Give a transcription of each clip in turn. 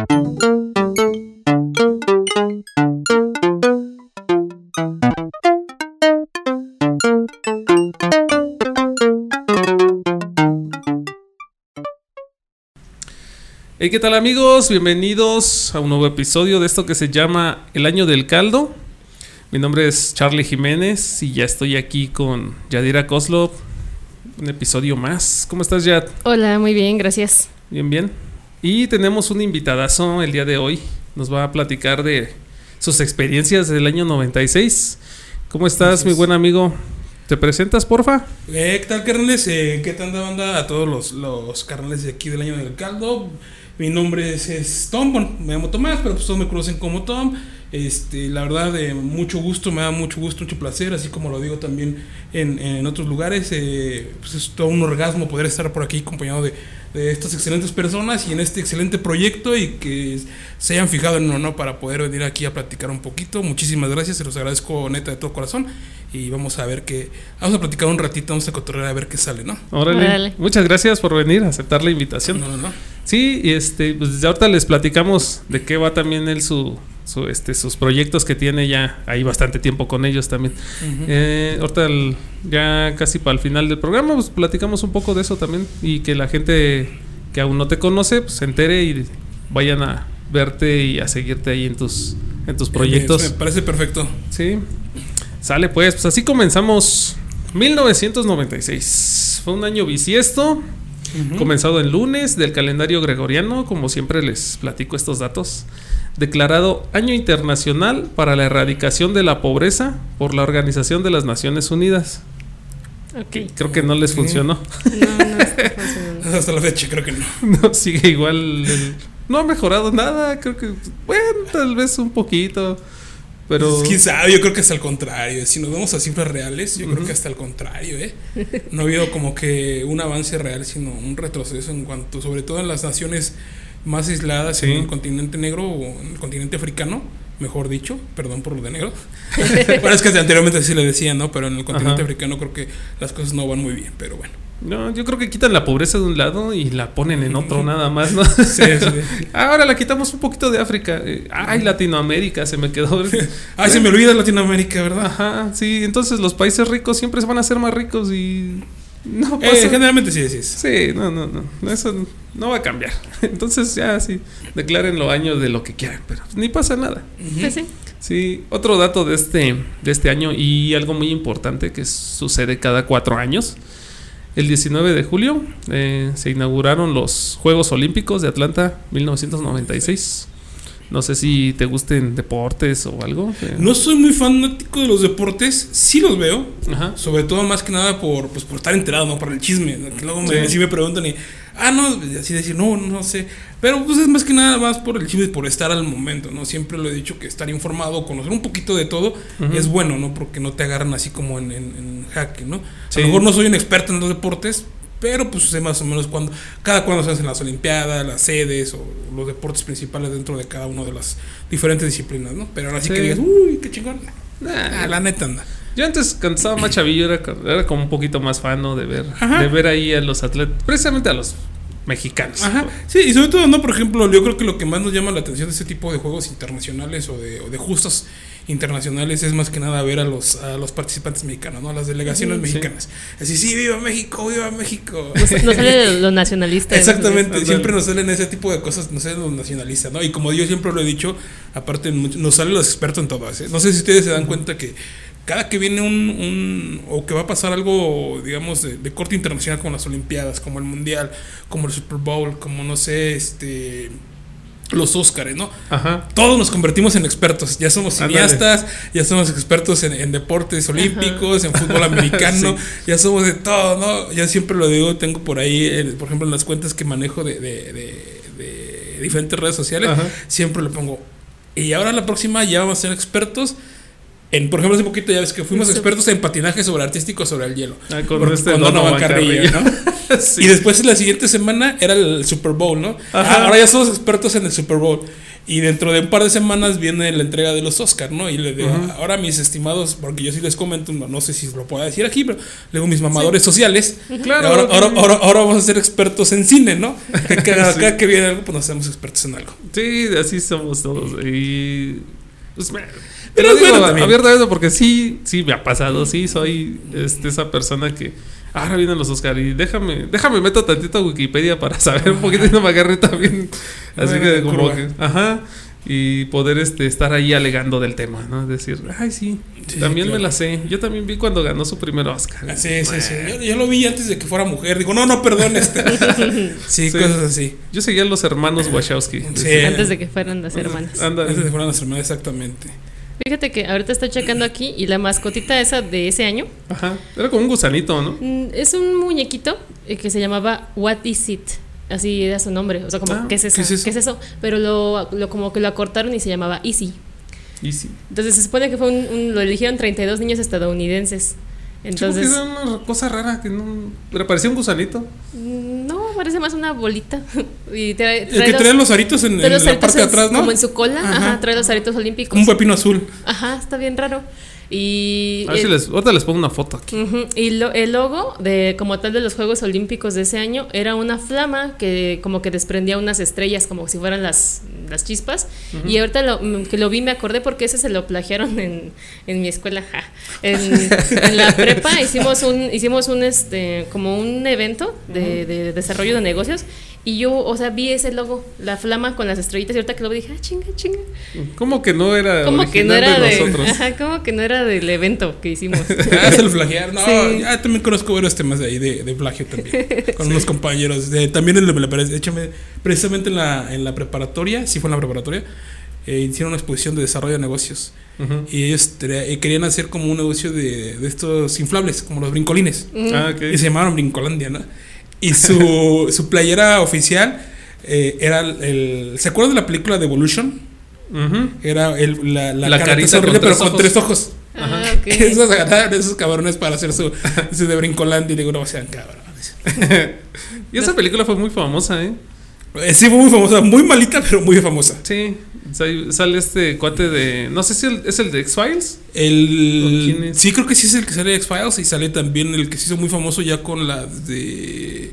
Hey, ¿qué tal amigos? Bienvenidos a un nuevo episodio de esto que se llama El Año del Caldo. Mi nombre es Charlie Jiménez y ya estoy aquí con Yadira Koslov. Un episodio más. ¿Cómo estás, Yad? Hola, muy bien, gracias. Bien, bien. Y tenemos un invitadazo el día de hoy. Nos va a platicar de sus experiencias del año 96. ¿Cómo estás, mi buen amigo? ¿Te presentas, porfa? Eh, ¿Qué tal, carnales? Eh, ¿Qué tal banda a todos los, los carnales de aquí del año del caldo? Mi nombre es, Tom, bueno, me llamo Tomás, pero pues todos me conocen como Tom. Este, la verdad, de mucho gusto, me da mucho gusto, mucho placer, así como lo digo también en, en otros lugares. Eh, pues es todo un orgasmo poder estar por aquí acompañado de, de, estas excelentes personas y en este excelente proyecto y que se hayan fijado en uno ¿no? para poder venir aquí a platicar un poquito. Muchísimas gracias, se los agradezco neta de todo corazón y vamos a ver qué. Vamos a platicar un ratito, vamos a cotorrear a ver qué sale, ¿no? Órale. Órale. Muchas gracias por venir a aceptar la invitación. No, no, no. Sí, y este, pues desde ahorita les platicamos de qué va también él su, su este, sus proyectos que tiene ya hay bastante tiempo con ellos también. Uh -huh. eh, ahorita el, ya casi para el final del programa, pues platicamos un poco de eso también y que la gente que aún no te conoce, pues se entere y vayan a verte y a seguirte ahí en tus, en tus proyectos. Me parece perfecto. Sí. Sale pues, pues así comenzamos 1996. Fue un año bisiesto, uh -huh. comenzado el lunes del calendario gregoriano, como siempre les platico estos datos. Declarado Año Internacional para la Erradicación de la Pobreza por la Organización de las Naciones Unidas. Okay. Creo que no les funcionó. No, no está funcionando. Hasta la fecha, creo que no. No, sigue igual. El, no ha mejorado nada. Creo que, bueno, tal vez un poquito. Pero... Quién sabe, yo creo que es al contrario. Si nos vamos a cifras reales, yo uh -huh. creo que hasta al contrario, ¿eh? No ha habido como que un avance real, sino un retroceso en cuanto, sobre todo en las naciones más aisladas sí. en el continente negro o en el continente africano, mejor dicho, perdón por lo de negro. bueno, es que anteriormente sí le decía, ¿no? Pero en el continente Ajá. africano creo que las cosas no van muy bien, pero bueno. No, yo creo que quitan la pobreza de un lado y la ponen en otro nada más, ¿no? Sí, sí. Ahora la quitamos un poquito de África. Ay, Latinoamérica, se me quedó. Ay, se me olvida Latinoamérica, ¿verdad? Ajá, sí. Entonces los países ricos siempre van a ser más ricos y no pasa. Eh, generalmente sí decís. Sí, no, no, no. Eso no va a cambiar. Entonces ya sí, declaren los años de lo que quieran, pero ni pasa nada. Uh -huh. sí. Sí, otro dato de este, de este año y algo muy importante que sucede cada cuatro años. El 19 de julio eh, se inauguraron los Juegos Olímpicos de Atlanta 1996. No sé si te gusten deportes o algo. No soy muy fanático de los deportes, sí los veo. Ajá. Sobre todo más que nada por, pues, por estar enterado, ¿no? Por el chisme. Que luego me, sí. me preguntan y, ah, no, así decir, no, no sé. Pero pues es más que nada más por el chisme, por estar al momento, ¿no? Siempre lo he dicho que estar informado, conocer un poquito de todo uh -huh. es bueno, ¿no? Porque no te agarran así como en, en, en jaque, ¿no? Sí. A lo mejor no soy un experto en los deportes, pero pues sé más o menos cuando cada cuando se hacen las olimpiadas, las sedes o los deportes principales dentro de cada una de las diferentes disciplinas, ¿no? Pero ahora sí, sí. que digas, uy, qué chingón. Nah, la neta anda. Yo antes cuando estaba más chavillo era, era, como un poquito más fan ¿no? de ver Ajá. de ver ahí a los atletas, precisamente a los mexicanos. Ajá. Sí, y sobre todo, no, por ejemplo, yo creo que lo que más nos llama la atención de este tipo de juegos internacionales o de, o de justos internacionales es más que nada ver a los, a los participantes mexicanos, ¿no? A las delegaciones sí. mexicanas. Así, sí, viva México, viva México. Nos, nos sale lo nacionalista. Exactamente, siempre nos salen ese tipo de cosas, nos sale lo nacionalista, ¿no? Y como yo siempre lo he dicho, aparte nos salen los expertos en todas, ¿eh? No sé si ustedes se dan cuenta que cada que viene un, un, o que va a pasar algo, digamos, de, de, corte internacional como las Olimpiadas, como el Mundial, como el Super Bowl, como no sé, este los Óscares, ¿no? Ajá. Todos nos convertimos en expertos. Ya somos cineastas, ya somos expertos en, en deportes olímpicos, Ajá. en fútbol americano, sí. ya somos de todo, ¿no? Ya siempre lo digo, tengo por ahí, eh, por ejemplo, en las cuentas que manejo de, de, de, de diferentes redes sociales, Ajá. siempre le pongo. Y ahora la próxima ya vamos a ser expertos en, por ejemplo, hace poquito ya ves que fuimos expertos en patinaje sobre artístico sobre el hielo. Ah, con este no, no, Carrillo, ¿no? sí. Y después la siguiente semana era el Super Bowl, ¿no? Ajá. Ahora ya somos expertos en el Super Bowl. Y dentro de un par de semanas viene la entrega de los Oscars, ¿no? Y le digo, ahora mis estimados, porque yo sí les comento, no, no sé si lo puedo decir aquí, pero le digo mis mamadores sociales. Claro. Ahora, ahora, ahora, ahora vamos a ser expertos en cine, ¿no? Que cada, cada que viene algo, pues nos hacemos expertos en algo. Sí, así somos todos. Y. Pues, Pero te lo es bueno digo también. abiertamente porque sí, sí me ha pasado. Sí, soy este, esa persona que. Ahora vienen los Oscar y déjame, déjame meto tantito a Wikipedia para saber un poquito y no me agarré también. Así Bueno, que de como que, ajá. Y poder este, estar ahí alegando del tema, ¿no? Decir, ay, sí, Sí, también claro. me la sé. Yo también vi cuando ganó su primer Oscar. Ah, Sí, sí, sí. Yo, yo lo vi antes de que fuera mujer. Digo, no, no, perdón. Este. Sí, Sí. cosas así. Yo seguía a los hermanos Wachowski. Sí. Antes de que fueran las hermanas. Anda. Antes de que fueran las hermanas, exactamente. Fíjate que ahorita estoy checando aquí y la mascotita esa de ese año Ajá. Era como un gusanito, ¿no? mm, es un muñequito eh, que se llamaba What Is It. Así era su nombre. O sea, como, Ah, ¿qué, es eso? ¿qué es eso? ¿Qué es eso? Pero lo, lo- como que lo acortaron y se llamaba Easy. Y sí. Entonces se supone que fue un, un- lo eligieron 32 niños estadounidenses. Entonces. Era una cosa rara que no. Pero parecía un gusanito. mm, no, parece más una bolita. y trae, El trae que los- trae los aritos en, en los la aritos parte de atrás, ¿no? Como en su cola, Ajá. ajá, trae los aritos olímpicos. Un pepino azul. Ajá, está bien raro. Y, A ver si el- les. Ahorita les pongo una foto aquí. Ujú, Y lo- el logo de como tal de los Juegos Olímpicos de ese año era una flama que como que desprendía unas estrellas como si fueran las, las chispas. Y ahorita lo, mm, que lo vi me acordé porque ese se lo plagiaron en, en mi escuela. ja. En, en la prepa hicimos un hicimos un este como un evento de, de desarrollo de negocios y yo, o sea, vi ese logo, la flama con las estrellitas y ahorita que lo vi dije, ah, chinga, chinga. ¿Cómo que no era. Como que no era de de, nosotros? ajá, como que no era del evento que hicimos. Ah, se lo plagiaron. No, Sí. ya también conozco varios temas de ahí de, de plagio también. Con unos compañeros. De, también en la, de hecho, me- precisamente en la, en la preparatoria, sí fue en la preparatoria, eh, hicieron una exposición de desarrollo de negocios. Ujú. Y ellos eh, querían hacer como un negocio de, de estos inflables, como los brincolines. Ah, ok. Y se llamaban Brincolandia, ¿no? Y su, su playera oficial eh, era el, el- ¿Se acuerdan de la película de Evolution? Era el, la, la, La cara carita sonriente, con pero tres con ojos. tres ojos. Ah, ok. Esos agarraron esos cabrones para hacer su, su de Brincolandia y digo, no sean cabrones. Y esa película fue muy famosa, ¿eh? Eh, Sí, fue muy famosa, muy malita, pero muy famosa. Sí. Sale este cuate de. No sé si el- es el de X-Files. ¿O El, sí, creo que sí es el que sale de X-Files y sale también el que se hizo muy famoso ya con las de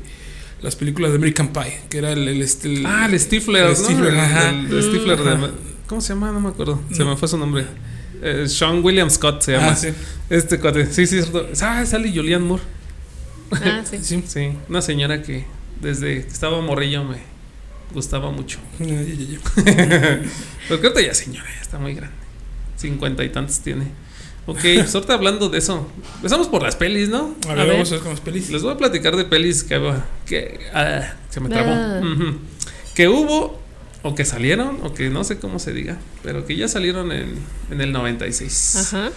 las películas de American Pie, que era el, el, este, el- Ah, el Stifler, el ¿no? Stifler, El- ajá. el- el Stifler de-. ¿Cómo se llama? No me acuerdo. Se me fue su nombre. Eh, Sean William Scott se llama. Ah, sí. Este cuate. Sí, sí, es cierto. Ah, sale Julianne Moore. Ah, sí. Sí. Sí, una señora que desde que estaba morrillo me gustaba mucho. Ya, ya, ya. Pero creo que ya señora, ya está muy grande. Cincuenta y tantos tiene. Ok, pues ahorita hablando de eso. Empezamos por las pelis, ¿no? A A ver, ver. vamos a ver con las pelis. Les voy a platicar de pelis que, que ah, se me trabó. Ah. Que hubo, o que salieron, o que no sé cómo se diga, pero que ya salieron en, en el 96. Ajá.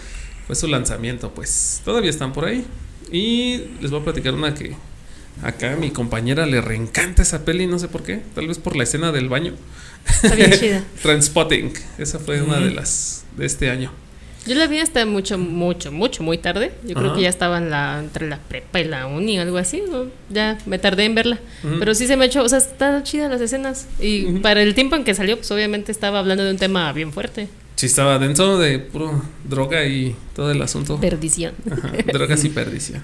Fue su lanzamiento, pues todavía están por ahí. Y les voy a platicar una que acá a mi compañera le reencanta esa peli, no sé por qué, tal vez por la escena del baño. Está bien chida. Transpotting, esa fue una de las de este año. Yo la vi hasta mucho, mucho, mucho, muy tarde. Yo creo que ya estaba en la, entre la prepa y la uni, algo así. ¿no? Ya me tardé en verla. Pero sí se me hecho, o sea, están chidas las escenas. Y para el tiempo en que salió, pues obviamente estaba hablando de un tema bien fuerte. Sí, estaba denso de puro droga y todo el asunto. Perdición. Ajá, drogas y perdición.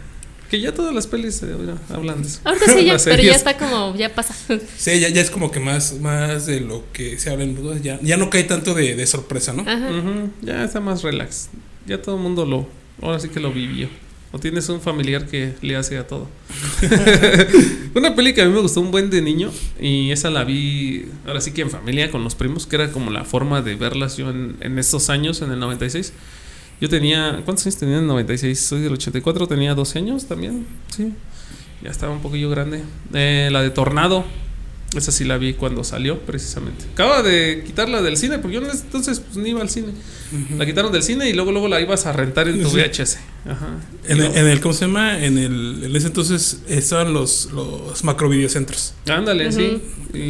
Que ya todas las pelis eh, hablan de eso. Ahorita sí ya, pero ya está como, ya pasa. Sí, ya, ya es como que más, más de lo que se habla en ya, ya no cae tanto de, de sorpresa, ¿no? Ajá. Ujú, Ya está más relax. Ya todo el mundo lo. Ahora sí que lo vivió. O tienes un familiar que le hace a todo. Una peli que a mí me gustó un buen de niño. Y esa la vi ahora sí que en familia con los primos. Que era como la forma de verlas yo en, en estos años, en el 96. Yo tenía. ¿Cuántos años tenía en el 96? Soy del 84, tenía 12 años también. Sí. Ya estaba un poquillo grande. Eh, la de Tornado. Esa sí la vi cuando salió, precisamente. Acaba de quitarla del cine, porque yo entonces pues, ni iba al cine. La quitaron del cine y luego luego la ibas a rentar en tu Sí. VHS. Ajá. En, el, no- en el, ¿cómo se llama? En el, en ese entonces estaban los, los macrovideocentros. Ándale, sí.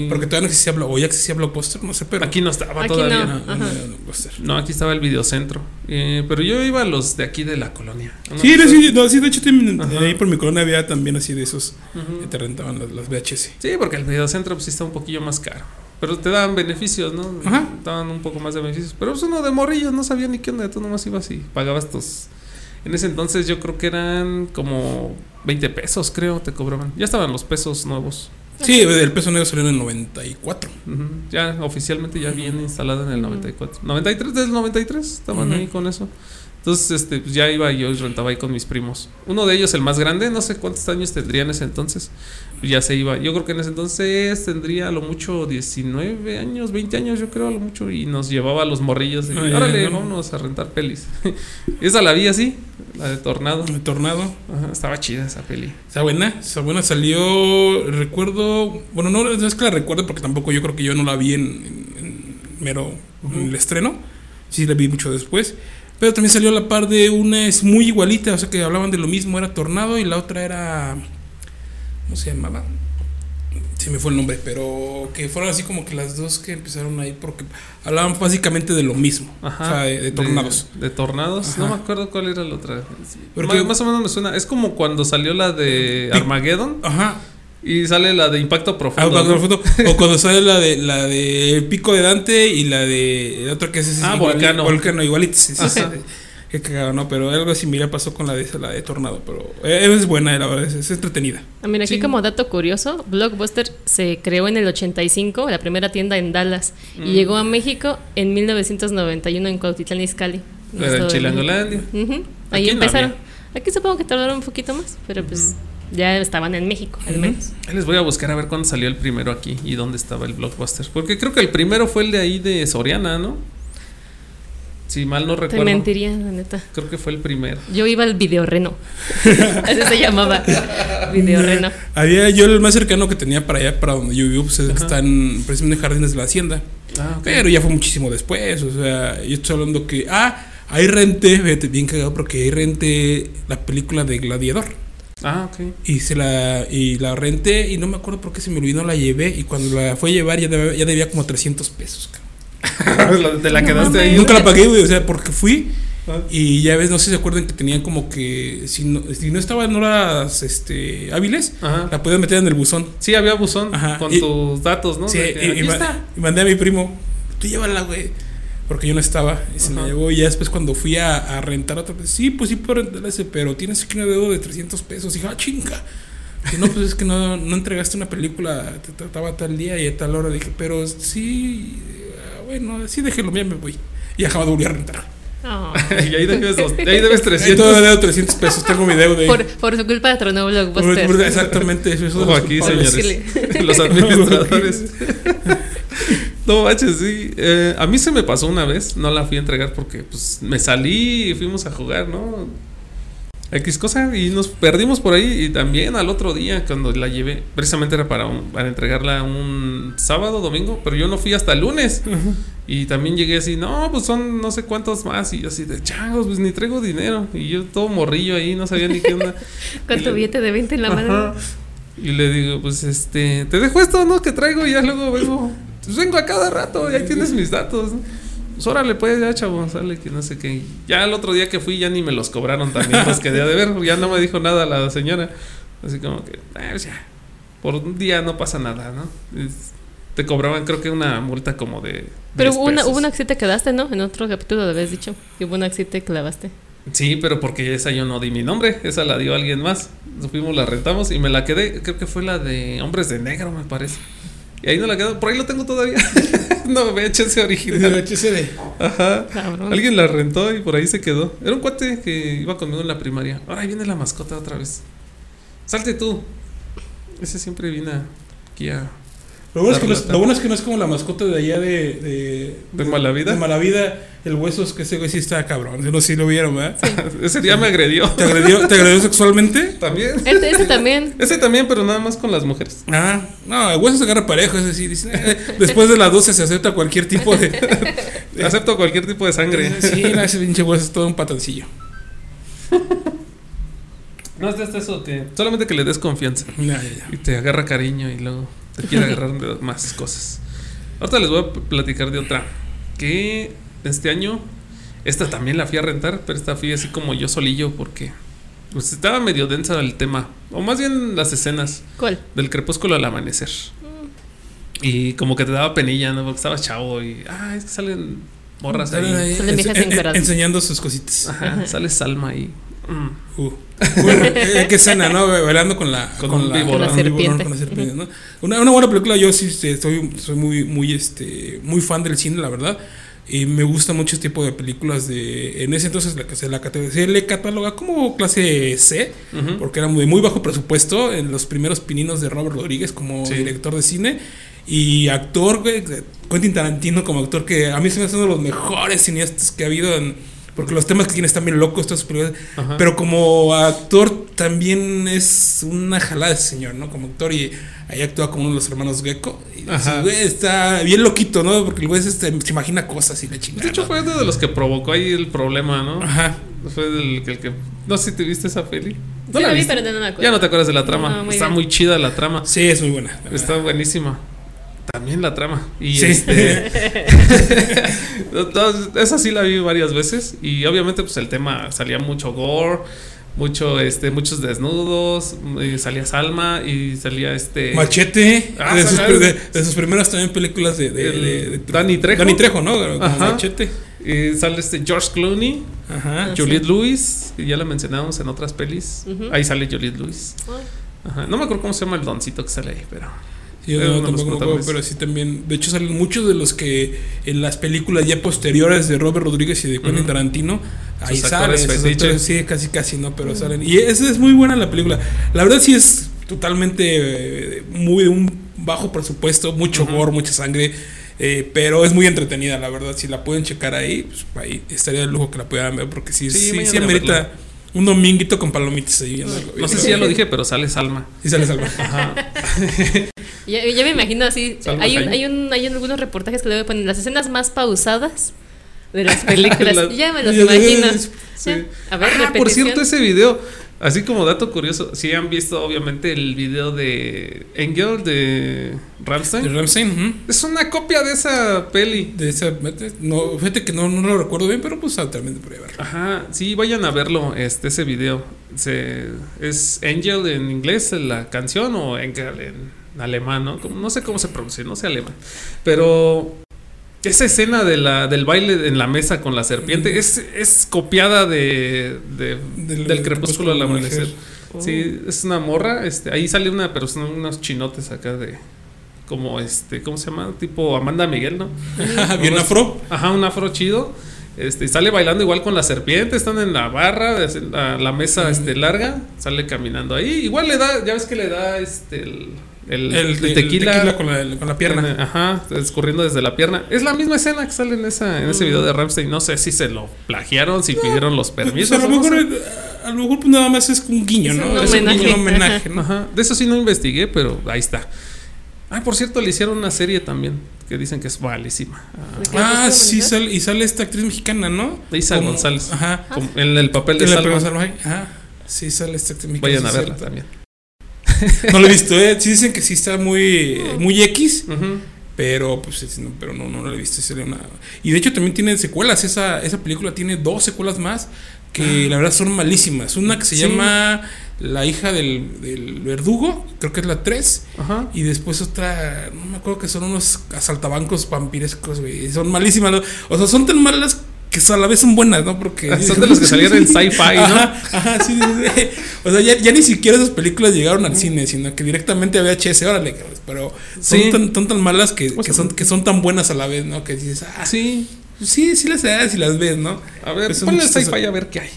Porque todavía no existía, o ya existía Blockbuster, no sé, pero. aquí no estaba Aquí todavía. no. Aquí estaba el videocentro. Eh, pero yo iba a los de aquí de la colonia. Sí, sí, no, sí, de hecho Ajá. ahí por mi colonia había también así de esos que te rentaban las, las VHS. Sí, porque el videocentro pues sí está un poquillo más caro. Pero te daban beneficios, ¿no? Ajá. Daban un poco más de beneficios. Pero pues uno de morrillos no sabía ni qué onda. Tú nomás ibas y pagabas tus. En ese entonces yo creo que eran como 20 pesos, creo, te cobraban. Ya estaban los pesos nuevos. Sí, el peso negro salió en el 94. Ujú. Ya oficialmente ya bien instalado en el 94. 93 del 93 estaban Ujú. ahí con eso. Entonces, este, pues ya iba yo y rentaba ahí con mis primos. Uno de ellos, el más grande, no sé cuántos años tendría en ese entonces. Ya se iba. Yo creo que en ese entonces tendría a lo mucho 19 años, 20 años, yo creo, a lo mucho. Y nos llevaba a los morrillos. Y, ya, Órale, vámonos a rentar pelis. Esa la vi así, la de Tornado. El tornado. Ajá, estaba chida esa peli. Está buena, está buena. Salió, recuerdo. Bueno, no, no es que la recuerde porque tampoco yo creo que yo no la vi en, en- en mero en el estreno. Sí, la vi mucho después. Pero también salió a la par de una es muy igualita, o sea que hablaban de lo mismo, era Tornado y la otra era. ¿Cómo se llamaba? Se me fue el nombre, pero que fueron así como que las dos que empezaron ahí porque hablaban básicamente de lo mismo, Ajá. o sea, de, de tornados. De, tornados. Ajá. No me acuerdo cuál era la otra. Porque- más, más o menos me suena. Es como cuando salió la de Armageddon Ajá. y sale la de Impacto Ah, Profundo. la foto- o cuando sale la de la de Pico de Dante y la de la otra que es ese Ah, igual- Volcano. Volcano igualito. Sí, sí. Qué cagado, ¿no? Pero algo similar pasó con la de la de Tornado, pero eh, es buena, la verdad, es, es entretenida. Ah, Mira, aquí Sí. como dato curioso, Blockbuster se creó en el 85, la primera tienda en Dallas, Mm. y llegó a México en 1991 en Cuautitlán Izcalli. Estado de Chilangolandia. México. Ujú, Ahí no empezaron. Aquí supongo que tardaron un poquito más, pero pues ya estaban en México, al menos. Les voy a buscar a ver cuándo salió el primero aquí y dónde estaba el blockbuster. Porque creo que el primero fue el de ahí de Soriana, ¿no? Si mal no Te recuerdo. mentiría, la neta. Creo que fue el primero. Yo iba al videorreno. Así se llamaba. Videorreno. Había yo el más cercano que tenía para allá, para donde yo vivo, pues es que están precisamente en Jardines de la Hacienda. Ah, ok. Pero ya fue muchísimo después, o sea, yo estoy hablando que, ah, ahí renté, fíjate, bien cagado, porque ahí renté la película de Gladiador. Ah, ok. Y se la y la renté y no me acuerdo por qué se me olvidó, la llevé y cuando la fue a llevar ya debía, ya debía como 300 pesos. cabrón. Te la No quedaste ahí. Nunca la pagué, güey, o sea, porque fui Ah. y ya ves, no sé si se acuerdan que tenían como que si no, si no estaba en horas este, hábiles, Ajá. la podías meter en el buzón. Sí, había buzón Ajá, con y- tus datos, ¿no? Sí, De que y, aquí y está. y mandé a mi primo, tú llévala, güey. Porque yo no estaba, y se me llevó. Y ya después, cuando fui a, a rentar otra vez, sí, pues sí puedo rentar ese, pero tienes aquí una deuda de 300 pesos. Y dije, ah, chinga. Y no, pues es que no, no entregaste una película, te trataba tal día y a tal hora. Dije, pero sí, bueno, sí, déjelo, ya me voy. Y ya jamás volví a rentar. Oh. y ahí debes, dos- y ahí debes Ahí 300. todavía debo 300 pesos, tengo mi deuda. ahí. Por, por su culpa tronó Blockbuster. por- exactamente, eso es Ojo aquí, culpables. señores. Los administradores. No manches, sí. Eh, a mí se me pasó una vez, no la fui a entregar porque pues me salí y fuimos a jugar, ¿no? X cosa y nos perdimos por ahí y también al otro día cuando la llevé, precisamente era para, un- para entregarla un sábado, domingo, pero yo no fui hasta el lunes y también llegué así, no, pues son no sé cuántos más y yo así de changos, pues ni traigo dinero y yo todo morrillo ahí, no sabía ni qué onda. Con tu billete de 20 en la mano. Y le digo, pues este, te dejo esto, ¿no? Que traigo y ya luego vengo. Pues vengo a cada rato y ahí tienes mis datos. ¿no? Pues órale, pues ya, chavo, sale que no sé qué. Ya el otro día que fui ya ni me los cobraron también, los quedé de ver. Ya no me dijo nada la señora. Así como que, "Ah, pues ya, por un día no pasa nada, ¿no? Es- te cobraban creo que una multa como de... Pero 10 hubo una, hubo una que te quedaste, ¿no? En otro capítulo lo habías dicho. Que hubo una que te clavaste. Sí, pero porque esa yo no di mi nombre, esa la dio alguien más. Nos fuimos, la rentamos y me la quedé, creo que fue la de Hombres de Negro, me parece. Y ahí no la quedó, por ahí lo tengo todavía. no, VHS original. HCD. Ajá. Cabrón. Alguien la rentó y por ahí se quedó. Era un cuate que iba conmigo en la primaria. Ahora ahí viene la mascota otra vez. Salte tú. Ese siempre viene aquí a... Lo bueno, es que no es, Darla. lo bueno es que no es como la mascota de allá de. ¿De, ¿De Malavida? De Malavida. El hueso es que ese güey sí está cabrón. No sé si lo vieron, ¿verdad? Ese día me agredió. ¿Te agredió, ¿Te agredió sexualmente? También. Este, ese también. Ese también, pero nada más con las mujeres. Ah, no, el hueso se agarra parejo, ese sí. dice, eh, después de las 12 se acepta cualquier tipo de. Acepto cualquier tipo de sangre. Sí, no, ese pinche hueso es todo un patancillo. No es de eso que solamente que le des confianza Ya, ya, ya. y te agarra cariño y luego te quiere agarrar de más cosas. Ahorita les voy a platicar de otra que este año esta también la fui a rentar, pero esta fui así como yo solillo porque pues estaba medio densa el tema o más bien las escenas ¿Cuál? del crepúsculo al amanecer. Y como que te daba penilla, ¿no? Porque estabas chavo y. Ah, es que salen morras ahí. ense- en- enseñando sus cositas. Ajá, sale Salma ahí. Mm. Uh. Bueno, eh, qué escena, ¿no? Bailando con la Con. Con la serpiente. con la serpiente, ¿no? Una, una buena película, yo sí este, soy, soy muy, muy, este, muy fan del cine, la verdad. Y me gusta mucho este tipo de películas de... En ese entonces la que se, la, se le cataloga como clase C, porque era muy, muy bajo presupuesto en los primeros pininos de Robert Rodríguez como Sí. director de cine. Y actor, Quentin Tarantino como actor, que a mí se me hace uno de los mejores cineastas que ha habido en- porque los temas que tiene están bien locos, todas. Pero como actor también es una jalada ese señor, ¿no? Como actor y ahí actúa como uno de los hermanos Gecko. Y dices, Ajá. güey, está bien loquito, ¿no? Porque el güey es este, se imagina cosas y la chingada. De hecho, fue uno de los que provocó ahí el problema, ¿no? Ajá. Fue el, que- el que. No sé si te viste esa peli. Sí la vi, pero no me acuerdo. Ya no te acuerdas de la trama. No, muy Está bien. muy chida la trama. Sí, es muy buena. Está buenísima. También la trama. Y Sí. este. Esa sí la vi varias veces. Y obviamente, pues el tema salía mucho gore, mucho, este, muchos desnudos. y salía Salma y salía este. Machete, Ah, de, sus, sale- de- de sus primeras también películas de, de- El de- de- Danny Trejo. Danny Trejo, ¿no? Ajá. Machete. Y sale este George Clooney, Ajá. Ah, Juliette sí. Lewis, que ya la mencionamos en otras pelis. Ahí sale Juliette Lewis. Ajá. No me acuerdo cómo se llama el doncito que sale ahí, pero. Yo no, tampoco me acuerdo, pero sí también. De hecho, salen muchos de los que en las películas ya posteriores de Robert Rodríguez y de Quentin. Tarantino, ahí Sus salen. actores sí, casi, casi, ¿no? Pero salen. Y esa es muy buena la película. La verdad, sí es totalmente eh, muy de un bajo presupuesto, mucho gore, mucha sangre. eh, pero es muy entretenida, la verdad. Si la pueden checar ahí, pues ahí estaría de lujo que la pudieran ver, porque sí, Sí, sí, sí, amerita un dominguito con palomitas ahí. viendo algo. No sé si ya lo dije, pero sale Salma. Sí, sale salva. Ajá. Ya, ya me imagino así. Hay, un, hay, un, hay algunos reportajes que le ponen las escenas más pausadas de las películas. La- ya me los Ya, ya, ya, imagino. ya, Sí. A ver, Ah, por cierto, ese video, así como dato curioso, si han visto obviamente el video de Angel de De Ramstein. Ramstein, ujú. Es una copia de esa peli. De esa, no, fíjate que no, no lo recuerdo bien, pero pues altamente por ahí verlo. Ajá, sí, vayan a verlo, este, ese video. Se, es Angel en inglés la canción o Angel en alemán, ¿no? Como- no sé cómo se pronuncia, no sé alemán. Pero esa escena de la, del baile en la mesa con la serpiente es, es copiada de, de- Del- del crepúsculo al amanecer. Sí, es una morra, este, ahí sale una persona, unos chinotes acá de como este, ¿cómo se llama? Tipo Amanda Miguel, ¿no? Bien Unos- afro. Ajá, un afro chido. Este, sale bailando igual con la serpiente, están en la barra, la mesa este, larga, sale caminando ahí. Igual le da, ya ves que le da este el, el- El, el el tequila, con, la, con la pierna. en- ajá, escurriendo desde la pierna. Es la misma escena que sale en esa, en ese video de Ramstein. No sé si se lo plagiaron, si pidieron los Pues permisos. a lo o no mejor, sé. eh, a lo mejor pues nada más es un guiño, Es ¿no? un Es un homenaje. guiño, un homenaje, ¿no? Ajá, de eso sí no investigué, pero ahí está. Ah, por cierto, le hicieron una serie también que dicen que es malísima. Ah, ¿De qué Ah, sí, sale, y sale esta actriz mexicana, ¿no? Isa Como- González. Ajá. como en el papel de En la Salma. Ajá. Sí, sale esta actriz mexicana. Vayan a verla cierto. también. No lo he visto, ¿eh? Sí dicen que sí está muy, muy X. Pero, pues, es- no, pero no, no lo he visto. una- Y de hecho también tiene secuelas. Esa, esa película tiene dos secuelas más que la verdad son malísimas. Una que se Sí. llama La hija del, del verdugo, creo que es la 3. Ajá. Y después otra, no me acuerdo que son unos asaltabancos vampirescos, güey. Son malísimas. O sea, son tan malas que a la vez son buenas, ¿no? Porque... Ah, son de los que salieron en sci-fi, ¿no? Ajá, ajá, sí, sí, sí. O sea, ya, ya ni siquiera esas películas llegaron al cine, sino que directamente a VHS, órale, cabrón, pero son, Sí. tan, tan, tan malas que, Pues, que son, que son tan buenas a la vez, ¿no? Que dices, ah, sí, Sí. sí, las das y las ves, ¿no? A ver, Eso es ponle sci-fi a ver qué hay.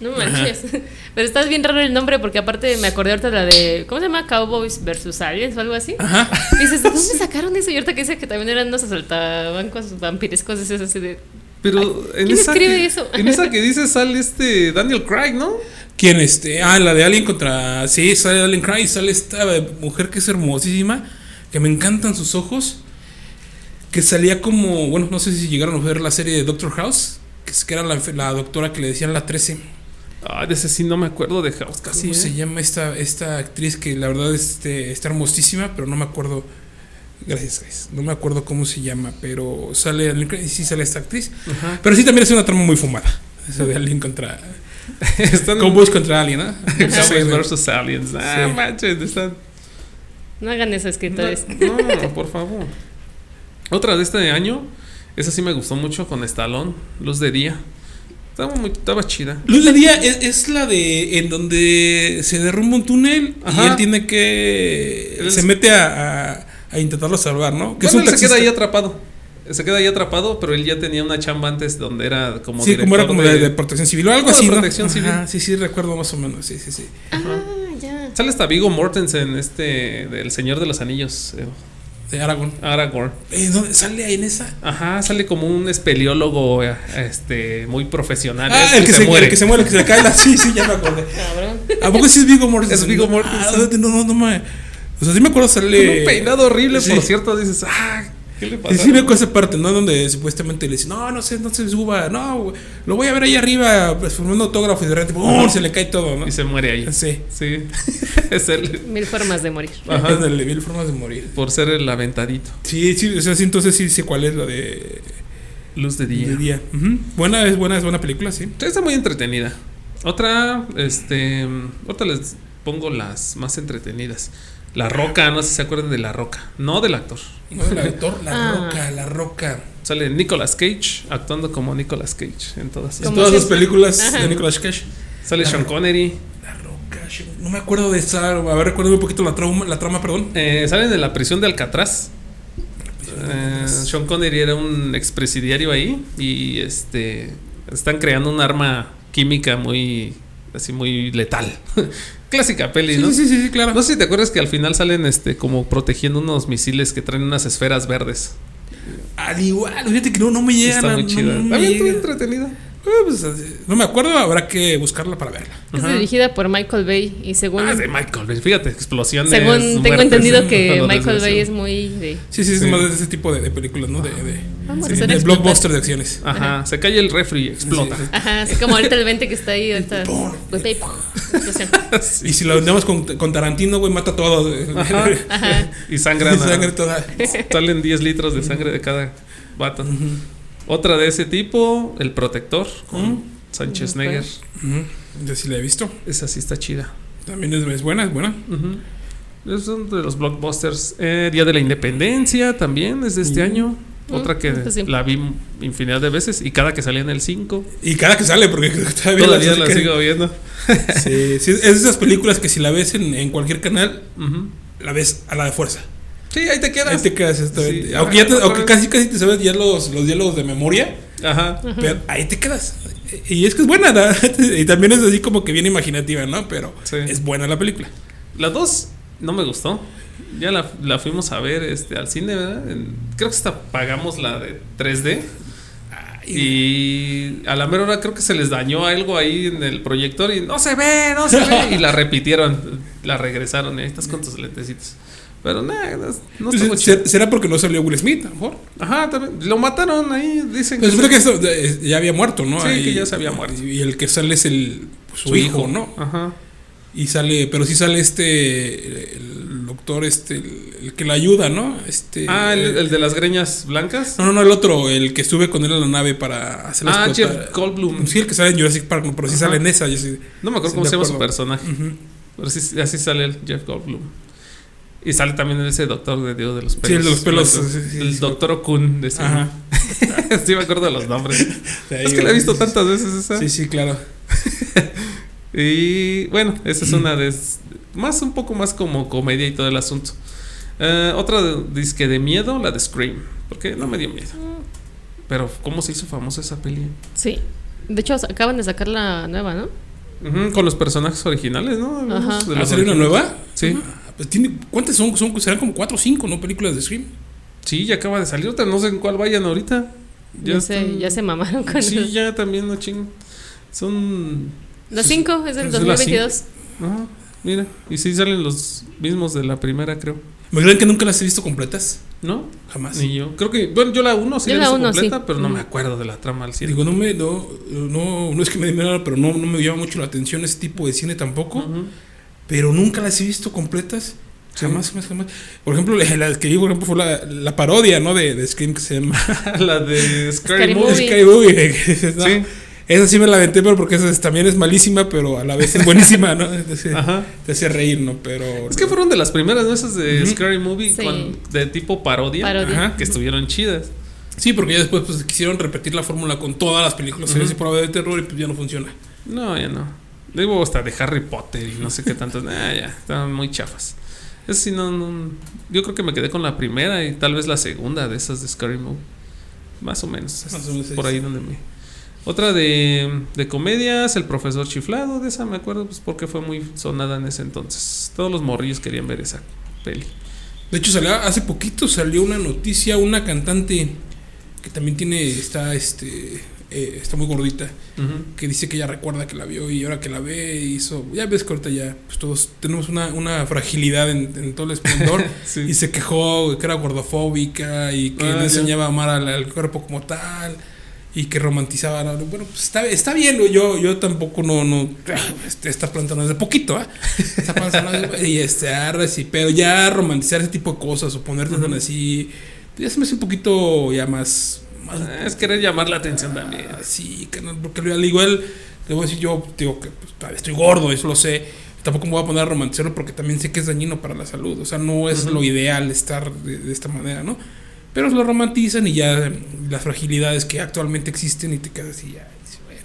No manches. Pero estás bien raro el nombre porque aparte me acordé ahorita de la de. ¿Cómo se llama? Cowboys versus Aliens o algo así. Ajá. Y dices, ¿de dónde sacaron eso? Y ahorita que dice que también eran unos asaltabancos vampirescos, es así de. Pero en ¿quién esa escribe que, eso? En esa que dice sale este Daniel Craig, ¿no? ¿Quién este? Ah, la de Alien contra. Sí, sale Alien Cry, sale esta mujer que es hermosísima, que me encantan sus ojos. Que salía como. Bueno, no sé si llegaron a ver la serie de Doctor House, que, es- que era la, la doctora que le decían la 13. Ah, de ese sí no me acuerdo de House casi. ¿Cómo ¿eh? se llama esta, esta actriz que la verdad este, está hermosísima, pero no me acuerdo. Gracias, guys. No me acuerdo cómo se llama, pero sale sí sale esta actriz. Ajá. Pero sí también es una trama muy fumada. Eso de Alien contra. Están Cowboys contra Alien, ¿no? Cowboys versus Aliens. Ah, Sí. manches, están. No hagan eso, escritores. No, no, por favor. Otra de este año, esa sí me gustó mucho con Stallone, Luz de Día. Estaba, muy, estaba chida. Luz de Día es, es la de en donde se derrumba un túnel Ajá. y él tiene que. Él se es- mete a, a, a intentarlo salvar, ¿no? Que Bueno, él se queda ahí atrapado. Se queda ahí atrapado, pero él ya tenía una chamba antes donde era como Sí, como era como de, de protección civil o algo de así, ¿no? protección Ajá, civil. sí, sí, recuerdo más o menos. Sí, sí, sí. Ah, ya. Sale hasta Vigo Mortensen, este, del Señor de los Anillos, eh, De Aragorn. Aragorn. Eh, ¿Dónde sale ahí en esa? Ajá, sale como un espeleólogo, eh, este, muy profesional. Ah, el que, se, muere. El que se muere, el que se le cae la. Sí, sí, ya me acordé. Cabrón. ¿A poco sí es Vigo Mortensen? Es Viggo Mortensen. Ah, no, no, no me. O sea, sí me acuerdo sale. Con un peinado horrible, Sí. por cierto, dices, ah, ¿qué le pasa? sí me acuerdo esa parte, ¿no? Donde supuestamente le dice, no, no sé, no se suba, no, güey, lo voy a ver ahí arriba, pues, formando autógrafo y de repente, ¡pum! se le cae todo, ¿no? Y se muere ahí. Sí. Sí, es él, Mil formas de morir. Ajá. Ándale, mil formas de morir. por ser el aventadito. Sí, sí, o sea, sí, entonces sí sé cuál es la de, Luz de día. de día. Buena, es buena, es buena película, sí. Está muy entretenida. Otra, este, otra les pongo las más entretenidas. La Roca, no sé si se acuerdan de La Roca, no del actor. No, el actor, la Ah. roca, la roca. Sale Nicolas Cage actuando como Nicolas Cage en todas. En todas las películas Ajá. de Nicolas Cage. Sale Sean Connery. La roca, no me acuerdo de esa, a ver, recuérdame un poquito la, trauma, la trama, perdón. Eh, salen de la prisión de Alcatraz. Eh, Sean Connery era un expresidiario ahí y este están creando un arma química muy así muy letal. Clásica peli, Sí, ¿no? sí, sí, sí, claro. No sé si te acuerdas que al final salen este como protegiendo unos misiles que traen unas esferas verdes. Al igual, fíjate que no, no me llega. Está muy chida. no También estuvo entretenida. Ah, pues, eh, no me acuerdo, habrá que buscarla para verla. Es Ajá. dirigida por Michael Bay y según, Ah, es de Michael Bay. Fíjate, explosiones. según tengo muertes, entendido que Michael. Bay es muy de... Sí, sí, es Sí. más de ese tipo de, de películas, ¿no? De, de, Vamos sí, a hacer de blockbuster de acciones. Ajá, se cae el refri y explota. Sí, sí. Ajá, así como ahorita el 20 que está ahí, ahorita... Pues. Y si lo vendemos con, con Tarantino, güey, mata todo. Ajá. Ajá. Y sangran. a- Sangre toda. Salen 10 litros de sangre de cada vato. Otra de ese tipo, El Protector, con Ujú. Sánchez Ujú. Neger. Ujú. Yo sí la he visto. Esa sí está chida. También es, es buena, es buena. Es uno de los blockbusters. Eh, Día de la Independencia también es de este Mm. año. Otra que sí. la vi infinidad de veces y cada que salía en el 5, Y cada que sale, porque todavía, todavía la que- sigo viendo. Sí, sí, es de esas películas que si la ves en, en cualquier canal, la ves a la de fuerza. Sí, ahí te quedas. Ahí te quedas exactamente. Sí. Aunque, ya te- Ajá. aunque casi casi te sabes ya los, los diálogos de memoria, Ajá. pero ahí te quedas. Y es que es buena, ¿no? y también es así como que bien imaginativa, ¿no? Pero Sí. es buena la película. La 2 no me gustó. Ya la, la fuimos a ver este, al cine, ¿verdad? En- creo que hasta pagamos la de 3D. Y a la mera hora creo que se les dañó algo ahí en el proyector y no se ve, no se ve. Y la repitieron, la regresaron. Y ahí estás con tus lentecitos. Pero nada, no. ¿ser- ¿Será porque no salió Will Smith, a lo mejor? Ajá, también. Lo mataron ahí, dicen Pues creo que esto, eh, ya había muerto, ¿no? Sí, Ahí- que ya se había muerto. Y el que sale es el su, hijo, ¿no? Ajá. Y sale, pero sí sale este, el doctor, este, el, el que la ayuda, ¿no? Este. Ah, el, el de las greñas blancas. No, no, no, el otro, el que estuve con él en la nave para hacerla Ah, explotar. Jeff Goldblum. Sí, el que sale en Jurassic Park, no, pero sí sale en esa. yo sí- No me acuerdo Sí, cómo se llama su personaje. Ujú. Pero sí, así sale el Jeff Goldblum. Y sale también ese doctor de Dios de los pelos. Sí, el de los pelos, blancos. sí, sí, el sí. doctor Okun. De ese. Ajá. sí, me acuerdo de los nombres. De es que la he visto tantas veces esa. Sí, sí, claro. Y bueno, esa es una de. Más un poco más como comedia y todo el asunto. Eh, otra de- disque de miedo, la de Scream. Porque no me dio miedo. Pero, ¿cómo se hizo famosa esa peli? Sí. De hecho, acaban de sacar la nueva, ¿no? Con los personajes originales, ¿no? Ajá. de ¿Va a los salir una nueva? Sí. Ah, tiene, ¿Cuántas son? son? Serán como cuatro o cinco, ¿no? Películas de Scream. Sí, ya acaba de salir otra. No sé en cuál vayan ahorita. Ya, se, están- ya se mamaron con Sí, ya también, no ching. Son. Las 5 es las 2022. Ajá, mira. Y sí salen los mismos de la primera, creo. ¿Me creen que nunca las he visto completas? ¿No? Jamás. Ni yo. Creo que. Bueno, yo la uno sí Yo la he la visto uno, completa, sí. pero no Mm. me acuerdo de la trama al 100. Digo, no me, no, no, no es que me dé nada, pero no, no me llama mucho la atención ese tipo de cine tampoco. Ujú. Pero nunca las he visto completas. Sí. Jamás, jamás, jamás. Por ejemplo, la, que vi, por ejemplo, fue la, la parodia, ¿no? De, de Scream que se llama la de Scary Scary Movie. Movie. Scary Movie. ¿no? Sí. Esa sí me la aventé, pero porque esa también es malísima, pero a la vez es buenísima, ¿no? Te hace, te hace reír, ¿no? Pero. Es que fueron de las primeras, ¿no? Esas de Scary Movie de tipo parodia, parodia. que estuvieron chidas. Sí, porque ya después pues, quisieron repetir la fórmula con todas las películas series de terror y pues ya no funciona. No, ya no. Digo hasta de Harry Potter y no sé qué tantos. ah, ya, estaban muy chafas. Eso sí, no, no, Yo creo que me quedé con la primera y tal vez la segunda de esas de Scary Movie. Más o menos. Más o menos por ahí donde me. Otra de, de comedias, El Profesor Chiflado, de esa me acuerdo, pues porque fue muy sonada en ese entonces. Todos los morrillos querían ver esa peli. De hecho, salió, hace poquito salió una noticia, una cantante que también tiene, está, este, eh, está muy gordita, que dice que ella recuerda que la vio y ahora que la ve hizo, ya ves que ahorita ya, pues todos tenemos una, una fragilidad en, todo el esplendor. Y se quejó que era gordofóbica y que ah, no enseñaba a amar al cuerpo como tal y que romantizaba. Bueno, pues está, está bien, yo, yo tampoco no, no, este, esta planta no es de poquito, ¿eh? Esta planta no es de, y este, sí, pero ya romantizar ese tipo de cosas o ponerte tan así, pues ya se me hace un poquito ya más... es querer llamar la atención también. Sí, que no, porque al igual, te voy a decir yo, digo que pues, estoy gordo, eso lo sé. Tampoco me voy a poner a romantizarlo porque también sé que es dañino para la salud. O sea, no es lo ideal estar de, de esta manera, ¿no? Pero lo romantizan y ya las fragilidades que actualmente existen y te quedas así ya.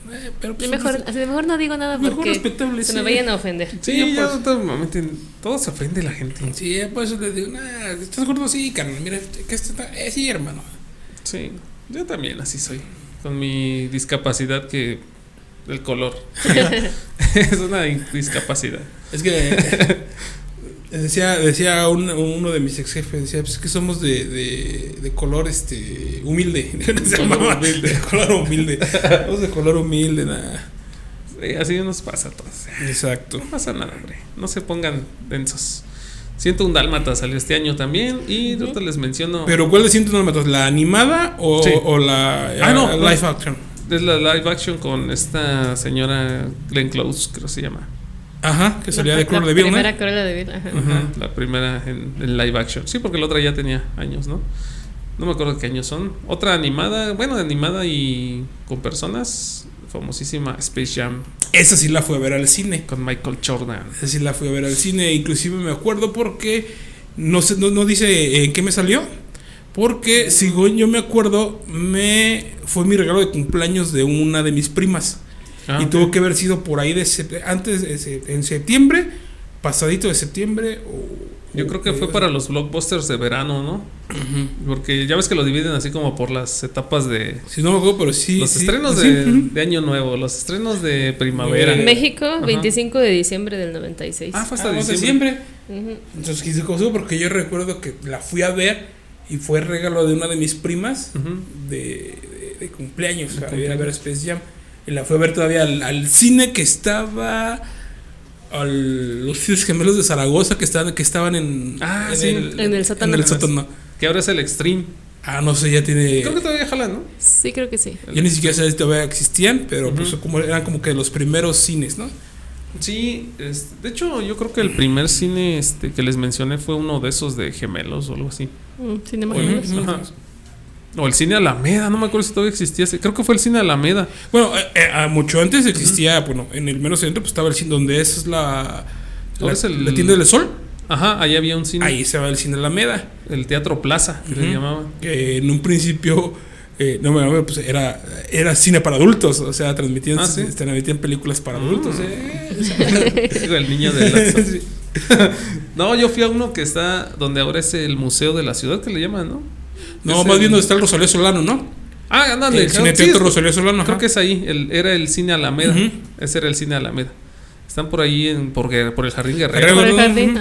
Bueno, eh, pero pues, mejor, mejor no digo nada porque se me vayan a ofender. Sí, ya pues, todo, todo se ofende la gente. Sí, pues le digo, nah, ¿estás gordo? Sí, carnal, mira, que esto está, eh, sí, hermano. Sí, yo también así soy, con mi discapacidad que el color. es una discapacidad. Es que Decía, decía uno de mis ex jefes, decía, pues es que somos de, de, de color este humilde. humilde. De color humilde. Somos de color humilde, nada. así nos pasa a todos. Exacto. No pasa nada, hombre. No se pongan densos. Siento un Dálmata salió este año también y uh les menciono. ¿Pero cuál de Siento un Dálmata? ¿La animada o, o la ah, no, live action? Es la live action con esta señora Glenn Close, creo que se llama. Ajá, que salía de Cruella de Vil, La primera Cruella de Vil, ajá. La primera en, live action. Sí, porque la otra ya tenía años, ¿no? No me acuerdo qué años son. Otra animada, bueno, animada y con personas, famosísima Space Jam. Esa sí la fui a ver al cine. Con Michael Jordan. Esa sí la fui a ver al cine. Inclusive me acuerdo porque no, sé, no, dice en qué me salió. Porque, si yo me acuerdo, me fue mi regalo de cumpleaños de una de mis primas. Ah, y tuvo que haber sido por ahí de antes en septiembre, pasadito de septiembre. Yo creo que fue para los blockbusters de verano, ¿no? Porque ya ves que lo dividen así como por las etapas de. Sí, no me acuerdo, pero sí. Los estrenos de, Año Nuevo, los estrenos de primavera. En México, 25 de diciembre del 96. Ah, fue hasta ah, diciembre. Entonces quise porque yo recuerdo que la fui a ver y fue regalo de una de mis primas de, de, cumpleaños. O sea, ir a ver Space Jam. Y la fue a ver todavía al, cine que estaba. Al, los gemelos de Zaragoza que estaban, que estaban en. Ah, en, el, en el sótano. En el sótano. Que ahora es el Extreme. Ah, no sé, ya tiene. Creo que todavía jalan, ¿no? Sí, creo que sí. Yo ni siquiera sé si todavía existían, pero pues como, eran como que los primeros cines, ¿no? Sí, de hecho yo creo que el primer cine este, que les mencioné fue uno de esos de gemelos o algo así. Mm, Cinema Gemelos. O el cine Alameda, no me acuerdo si todavía existía. Creo que fue el cine Alameda. Bueno, eh, eh, mucho antes existía, bueno, en el menos centro pues estaba el cine donde es la, la, tienda del sol. Ajá, ahí había un cine. Ahí se va el cine Alameda. El Teatro Plaza, que le llamaban. Que en un principio, eh, no me pues era, era cine para adultos, o sea, transmitían, ah, transmitían películas para adultos. Mm. el niño de No, yo fui a uno que está donde ahora es el Museo de la Ciudad, que le llaman, ¿no? No, más bien donde está el Rosalía Solano, ¿no? Ah, ándale. El Cine Teatro Rosalía Solano. Creo que es ahí. El, era el Cine Alameda. Ese era el Cine Alameda. Están por ahí en, por, por el Jardín Guerrero. Por el jardín,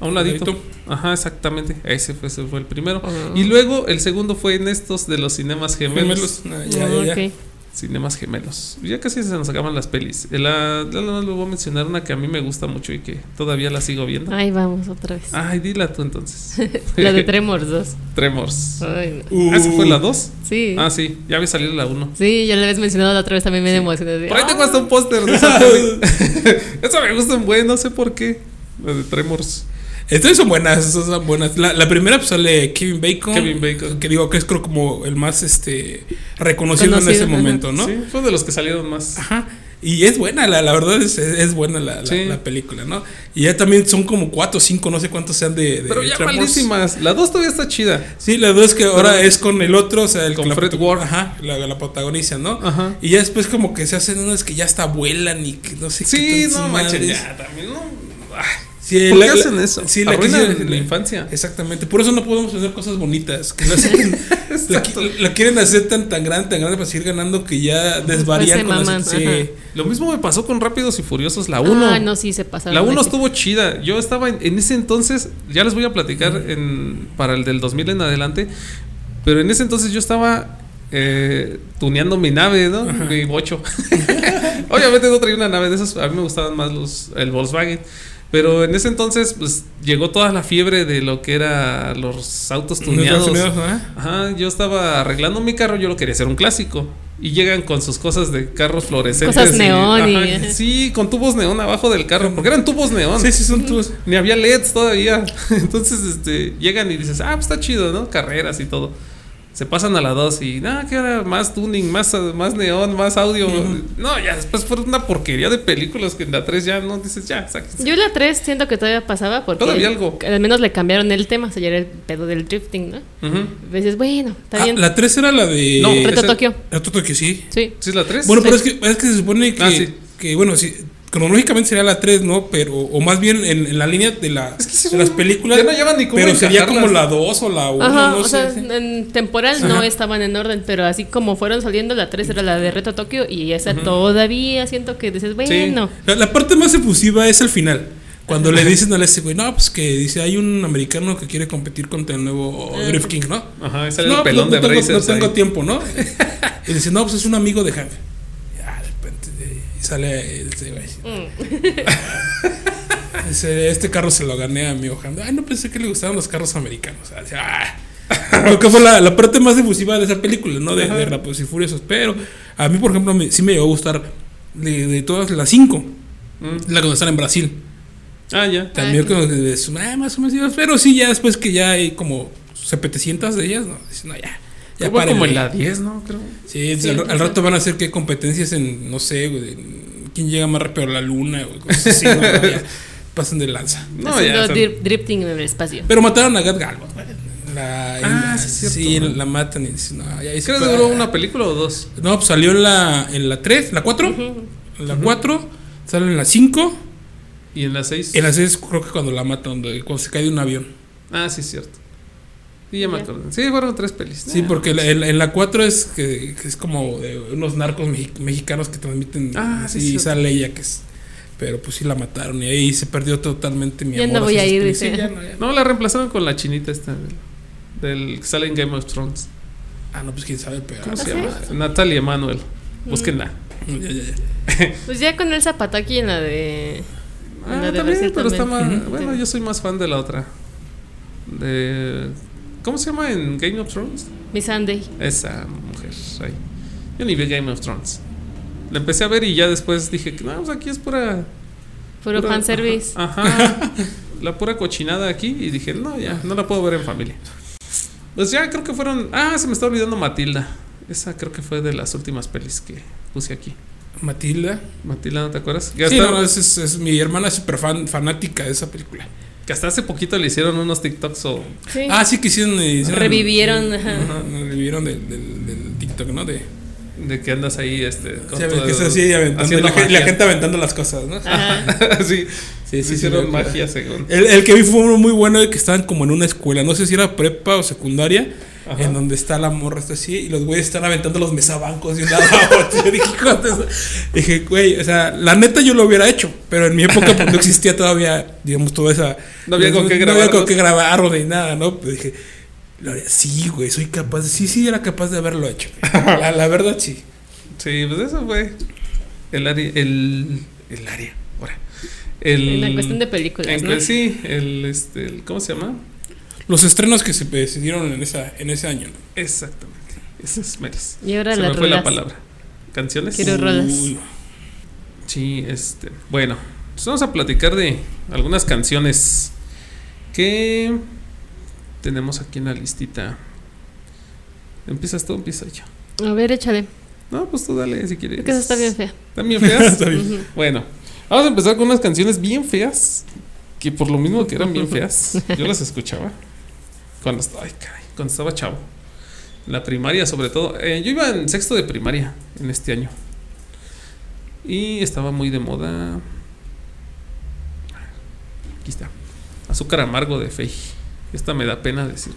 A un ladito. Ajá, exactamente. Ese fue, ese fue el primero. Ah. Y luego el segundo fue en estos de los cinemas gemelos. Ah, ya, ya, ya. Cinemas gemelos. Ya casi se nos acaban las pelis. La, la, voy a mencionar una que a mí me gusta mucho y que todavía la sigo viendo. Ay, vamos otra vez. Ay, dila tú entonces. la de Tremors 2. Tremors. Ay, no. ¿Ah, fue la 2? Sí. Ah, sí. Ya había salido la 1. Sí, ya la habías mencionado la otra vez también me emocioné. Por ahí tengo hasta un póster de esa Eso me gusta un buen, no sé por qué. La de Tremors. Entonces son buenas, son buenas. La, la primera pues sale Kevin Bacon. Kevin Bacon. Que digo que es creo como el más este reconocido en ese momento, ¿no? Sí, fue de los que salieron más. Ajá. Y es buena, la, la verdad es, es buena la, la, la, película, ¿no? Y ya también son como cuatro o cinco, no sé cuántos sean de. de Pero ya malísimas. La dos todavía está chida. Sí, la dos que ahora es con el otro, o sea, el con Fred Ward. Ajá, la, la protagonista, ¿no? Ajá. Y ya después como que se hacen unas que ya hasta vuelan y que no sé sí, qué. Sí, no manches, ya también, no. Ay. Sí, ¿Por qué hacen eso? Sí, la la infancia. Exactamente. Por eso no podemos hacer cosas bonitas. Que la, hacen, la, la, quieren hacer tan, tan grande, tan grande para seguir ganando que ya desvarían pues con las, sí. Lo mismo me pasó con Rápidos y Furiosos, la 1. Ah, no, sí, se pasaron. La 1 estuvo chida. Yo estaba en, en, ese entonces, ya les voy a platicar uh -huh. en, para el del 2000 en adelante, pero en ese entonces yo estaba eh, tuneando mi nave, ¿no? Ajá. Mi bocho. Obviamente no traía una nave de esas, a mí me gustaban más los el Volkswagen. Pero en ese entonces, pues llegó toda la fiebre de lo que era los autos tuneados. Unidos, ¿eh? Ajá, yo estaba arreglando mi carro, yo lo quería hacer un clásico. Y llegan con sus cosas de carros fluorescentes. Cosas neón. Y, ajá, y, sí, con tubos neón abajo del carro. Porque eran tubos neón. Sí, sí, son tubos. Ni había LEDs todavía. Entonces, este, llegan y dices, ah, pues está chido, ¿no? Carreras y todo se pasan a la 2 y nada, que ahora más tuning, más, más neón, más audio. No, ya después fue una porquería de películas que en la 3 ya no dices, ya, sáquense. Yo en la 3 siento que todavía pasaba porque todavía algo. al menos le cambiaron el tema, o sea, ya era el pedo del drifting, ¿no? Uh -huh. Dices, bueno, está ah, bien. La 3 era la de. No, Reto Tokio. Reto Tokio, sí. Sí. ¿Sí es la 3? Bueno, sí. pero es que, es que se supone que, ah, sí. que bueno, sí, cronológicamente sería la 3, ¿no? Pero, o más bien en, en la línea de, la, es que sí, de las películas. Ya no llevan ni cómo Pero sería como la 2 o la 1, Ajá, no o sé. sea, en temporal Ajá. no estaban en orden, pero así como fueron saliendo, la 3 era la de Reto Tokio y esa Ajá. todavía siento que dices, bueno. Sí. La, la, parte más efusiva es al final. Cuando le dicen a ese güey, no, pues que dice, hay un americano que quiere competir contra el nuevo Drift King, ¿no? Ajá, ese no, el pelón no, de tengo, no tengo ahí. tiempo, ¿no? y dice, no, pues es un amigo de Javi. Ya, de repente, y sale güey. Mm. Dice, este carro se lo gané a mi hojando. Ay, no pensé que le gustaban los carros americanos. O sea, ah. Lo que fue la, la, parte más efusiva de esa película, ¿no? De, de Rápidos y Furiosos. Pero a mí, por ejemplo, me, sí me llegó a gustar de, de todas las cinco. Mm. La cuando están en Brasil. Ah, ya. También como que ah, más o menos. Pero sí, ya después que ya hay como 700 de ellas, ¿no? Dicen, no, ya. Ya para como en la 10, ¿no? Creo. Sí, sí al, al, rato van a hacer que competencias en, no sé, güey, quién llega más rápido a la luna, güey, cosas así, ¿no? ya, pasan de lanza. No, Haciendo ya, son... drifting en el espacio. Pero mataron a Gat güey. La, ah, la, sí, es cierto, sí la matan y dicen, no, ya ¿Creo que duró una película o dos? No, pues salió en la, en la 3, la 4. Uh -huh. En la 4, uh -huh. sale en la 5. ¿Y en la 6? En la 6 creo que cuando la matan, cuando se cae de un avión. Ah, sí, es cierto. Sí, ya me acuerdo. Sí, fueron tres pelis. Sí, porque la, en, en, la 4 es que, que, es como de unos narcos mexicanos que transmiten. Ah, sí. Y sale ella que es. Pero pues sí la mataron y ahí se perdió totalmente mi ya amor. No voy a ir, dice. Sí, ya no, ya no, la reemplazaron con la chinita esta del, del que sale en Game of Thrones. Ah, no, pues quién sabe, pero. ¿Cómo se llama? Natalia Emanuel. Búsquenla. Mm. Ya, ya, ya. pues ya con el Zapataki en la de. Ah, en la de también, pero está más. Uh -huh. Bueno, yo soy más fan de la otra. De. ¿Cómo se llama en Game of Thrones? Miss Sunday. Esa mujer ahí. Yo ni vi Game of Thrones. La empecé a ver y ya después dije, no, pues aquí es pura. Puro pura, fanservice. Ajá, ajá. la pura cochinada aquí. Y dije, no, ya, no la puedo ver en familia. Pues ya creo que fueron. Ah, se me está olvidando Matilda. Esa creo que fue de las últimas pelis que puse aquí. Matilda. Matilda, ¿no te acuerdas? Sí, hasta, no, es, es, es, mi hermana es súper fan, fanática de esa película. Que hasta hace poquito le hicieron unos TikToks o. Sí. Ah, sí, que hicieron. hicieron revivieron. Ajá. Ajá, revivieron del, del, del, TikTok, ¿no? De, de que andas ahí, este. Con sí, todo, que es así, aventando, la, la, gente aventando las cosas, ¿no? sí, sí, sí, hicieron sí, magia, según. El, el, que vi fue uno muy bueno de que estaban como en una escuela, no sé si era prepa o secundaria. Ajá. en donde está la morra está así y los güeyes están aventando los mesabancos de un lado a otro. Yo dije, dije, güey, o sea, la neta yo lo hubiera hecho, pero en mi época pues, no existía todavía, digamos, toda esa. No había con qué grabar. No había con qué grabar ni nada, ¿no? Pues dije, sí, güey, soy capaz, sí, sí, era capaz de haberlo hecho. La, la verdad, sí. Sí, pues eso fue el área, el, el área, ahora. El, en la cuestión de películas, en, ¿no? Sí, el, este, el, ¿cómo se llama? Los estrenos que se decidieron en, esa, en ese año. ¿no? Exactamente. Esas meras. Y ahora se las me fue la palabra. ¿Canciones? Quiero rolas. Uy. Sí, este. Bueno, pues vamos a platicar de algunas canciones ¿Qué tenemos aquí en la listita? ¿Empiezas tú o empiezo yo? A ver, échale. No, pues tú dale si quieres. Porque esa está bien fea. ¿Están bien feas? Bueno, vamos a empezar con unas canciones bien feas. Que por lo mismo que eran bien feas, yo las escuchaba. Cuando estaba, ay, caray, cuando estaba chavo. La primaria, sobre todo. Eh, yo iba en sexto de primaria en este año. Y estaba muy de moda. Aquí está. Azúcar amargo de Fey. Esta me da pena decir.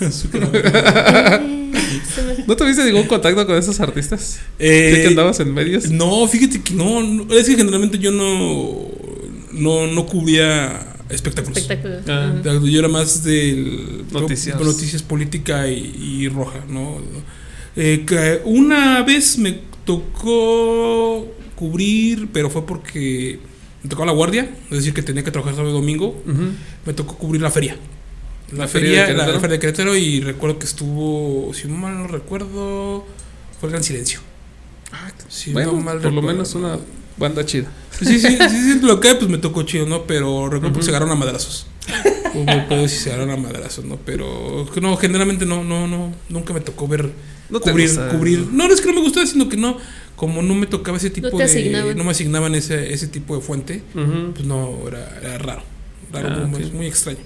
¿No tuviste ningún contacto con esos artistas? Eh, que andabas en medios? No, fíjate que no, no, Es que generalmente yo no. No, no cubría espectáculos. Espectáculos. Ah. Yo era más del. Noticias. Noticias política y, y roja, ¿no? Eh, que una vez me tocó cubrir, pero fue porque me tocó la guardia, es decir, que tenía que trabajar sábado y domingo. Me tocó cubrir la feria. La, ¿La feria feria, de la, feria de Querétaro y recuerdo que estuvo, si mal no recuerdo, fue el Gran Silencio. Si bueno, no mal por lo menos una banda chida. Sí, sí, sí, sí, lo que pues me tocó chido, ¿no? Pero recuerdo Ujú. que se agarraron a madrazos. Hubo pedos y se agarraron a madrazos, ¿no? Pero no, generalmente no, no, no, nunca me tocó ver No te cubrir, gusta, cubrir. ¿no? No, no es que no me gustaba, sino que no, como no me tocaba ese tipo te de, asignaban. no me asignaban ese, ese tipo de fuente, pues no, era, era raro, raro, Ah, muy extraño.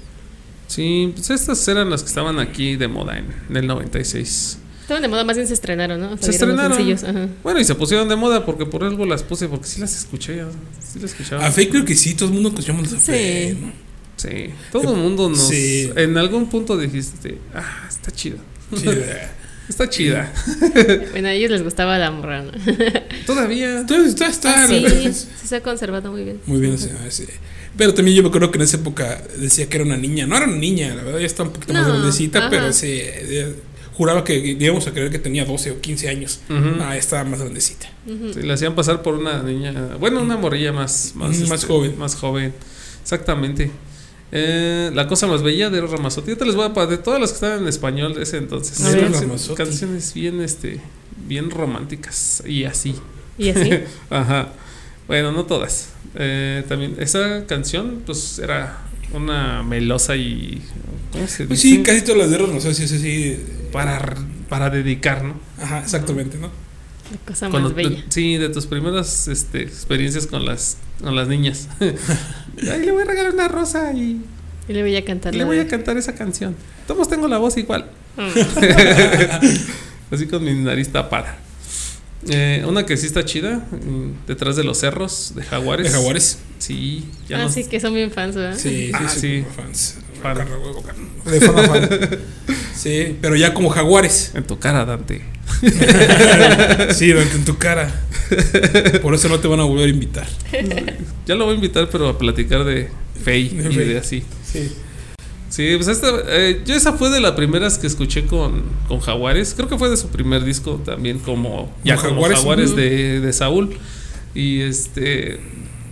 Sí, pues estas eran las que estaban aquí de moda en, en el 96. Estaban de moda, más bien se estrenaron, ¿no? Se estrenaron. sencillos, ajá. Bueno, y se pusieron de moda porque por algo las puse, porque sí las escuché, ya, sí las escuchaba. A Fake creo que sí, todo el mundo escuchamos a Sí. ¿no? Sí, todo el mundo nos... Sí. En algún punto dijiste, ah, está chida. Eh. Está chida. Bueno, a ellos les gustaba la morra, ¿no? Todavía... Entonces está, Ah, sí, se ha conservado muy bien. Muy bien, sí, sí. Pero también yo me acuerdo que en esa época decía que era una niña. No era una niña, la verdad, ya está un poquito más grandecita, ajá. pero sí, eh, juraba que íbamos a creer que tenía 12 o 15 años. Ah, estaba más grandecita. Ujú. Sí, le hacían pasar por una niña, bueno, una morrilla más, más, Mm, más joven. Más joven, exactamente. Eh, la cosa más bella de Eros Ramazzotti. Yo te les voy a pa- de todas las que estaban en español de ese entonces. Canciones- canciones bien, este, bien románticas y así. Y así. Ajá. Bueno, no todas. Eh, también esa canción, pues era una melosa y ¿cómo se Pues sí, casi todas las de no sé si es así. para para dedicar, ¿no? Ajá, exactamente, ¿no? La cosa Cuando más te- bella. sí, de tus primeras este, experiencias con las con las niñas. Ay, le voy a regalar una rosa y Y le voy a cantar. le voy a cantar esa canción. Todos tengo la voz igual. Mm. Así con mi nariz tapada. Eh, una que sí está chida, detrás de los cerros de Jaguares. De Jaguares. Sí, ya Ah, no sí, que son bien fans, ¿verdad? Sí, sí, Ah, sí. Fans. Fan. De fan a fan. Sí, pero ya como Jaguares. En tu cara, Dante. Sí, en tu cara. Por eso no te van a volver a invitar. Ya lo voy a invitar, pero a platicar de Fey De y Fey. de así. Sí. Sí, pues esta, eh, yo esa fue de las primeras que escuché con, con Jaguares. Creo que fue de su primer disco también como ya ¿Con como Jaguares? De, de Saúl. Y este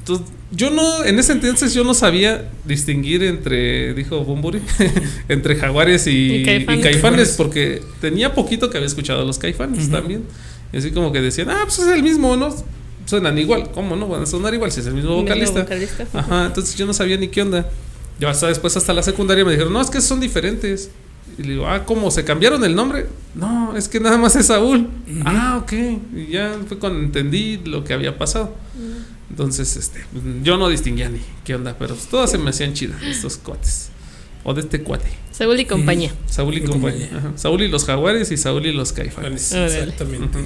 entonces, yo no, en ese entonces yo no sabía distinguir entre, dijo Bumburi, entre Jaguares y, Y y Caifanes. Porque tenía poquito que había escuchado a los Caifanes también. Y así como que decían, ah, pues es el mismo, ¿no? Suenan igual. ¿Cómo no? Van a sonar igual si es el mismo vocalista. Ajá, entonces yo no sabía ni qué onda. Yo hasta después, hasta la secundaria, me dijeron, no, es que son diferentes. Y le digo, ah, ¿cómo? ¿Se cambiaron el nombre? No, es que nada más es Saúl. Ah, ok. Y ya fue cuando entendí lo que había pasado. Entonces, este, yo no distinguía ni qué onda, pero todas se me hacían chidas, estos cuates. O de este cuate. Saúl y compañía. Saúl y compañía. Saúl y los jaguares y Saúl y los caifanes. Exactamente.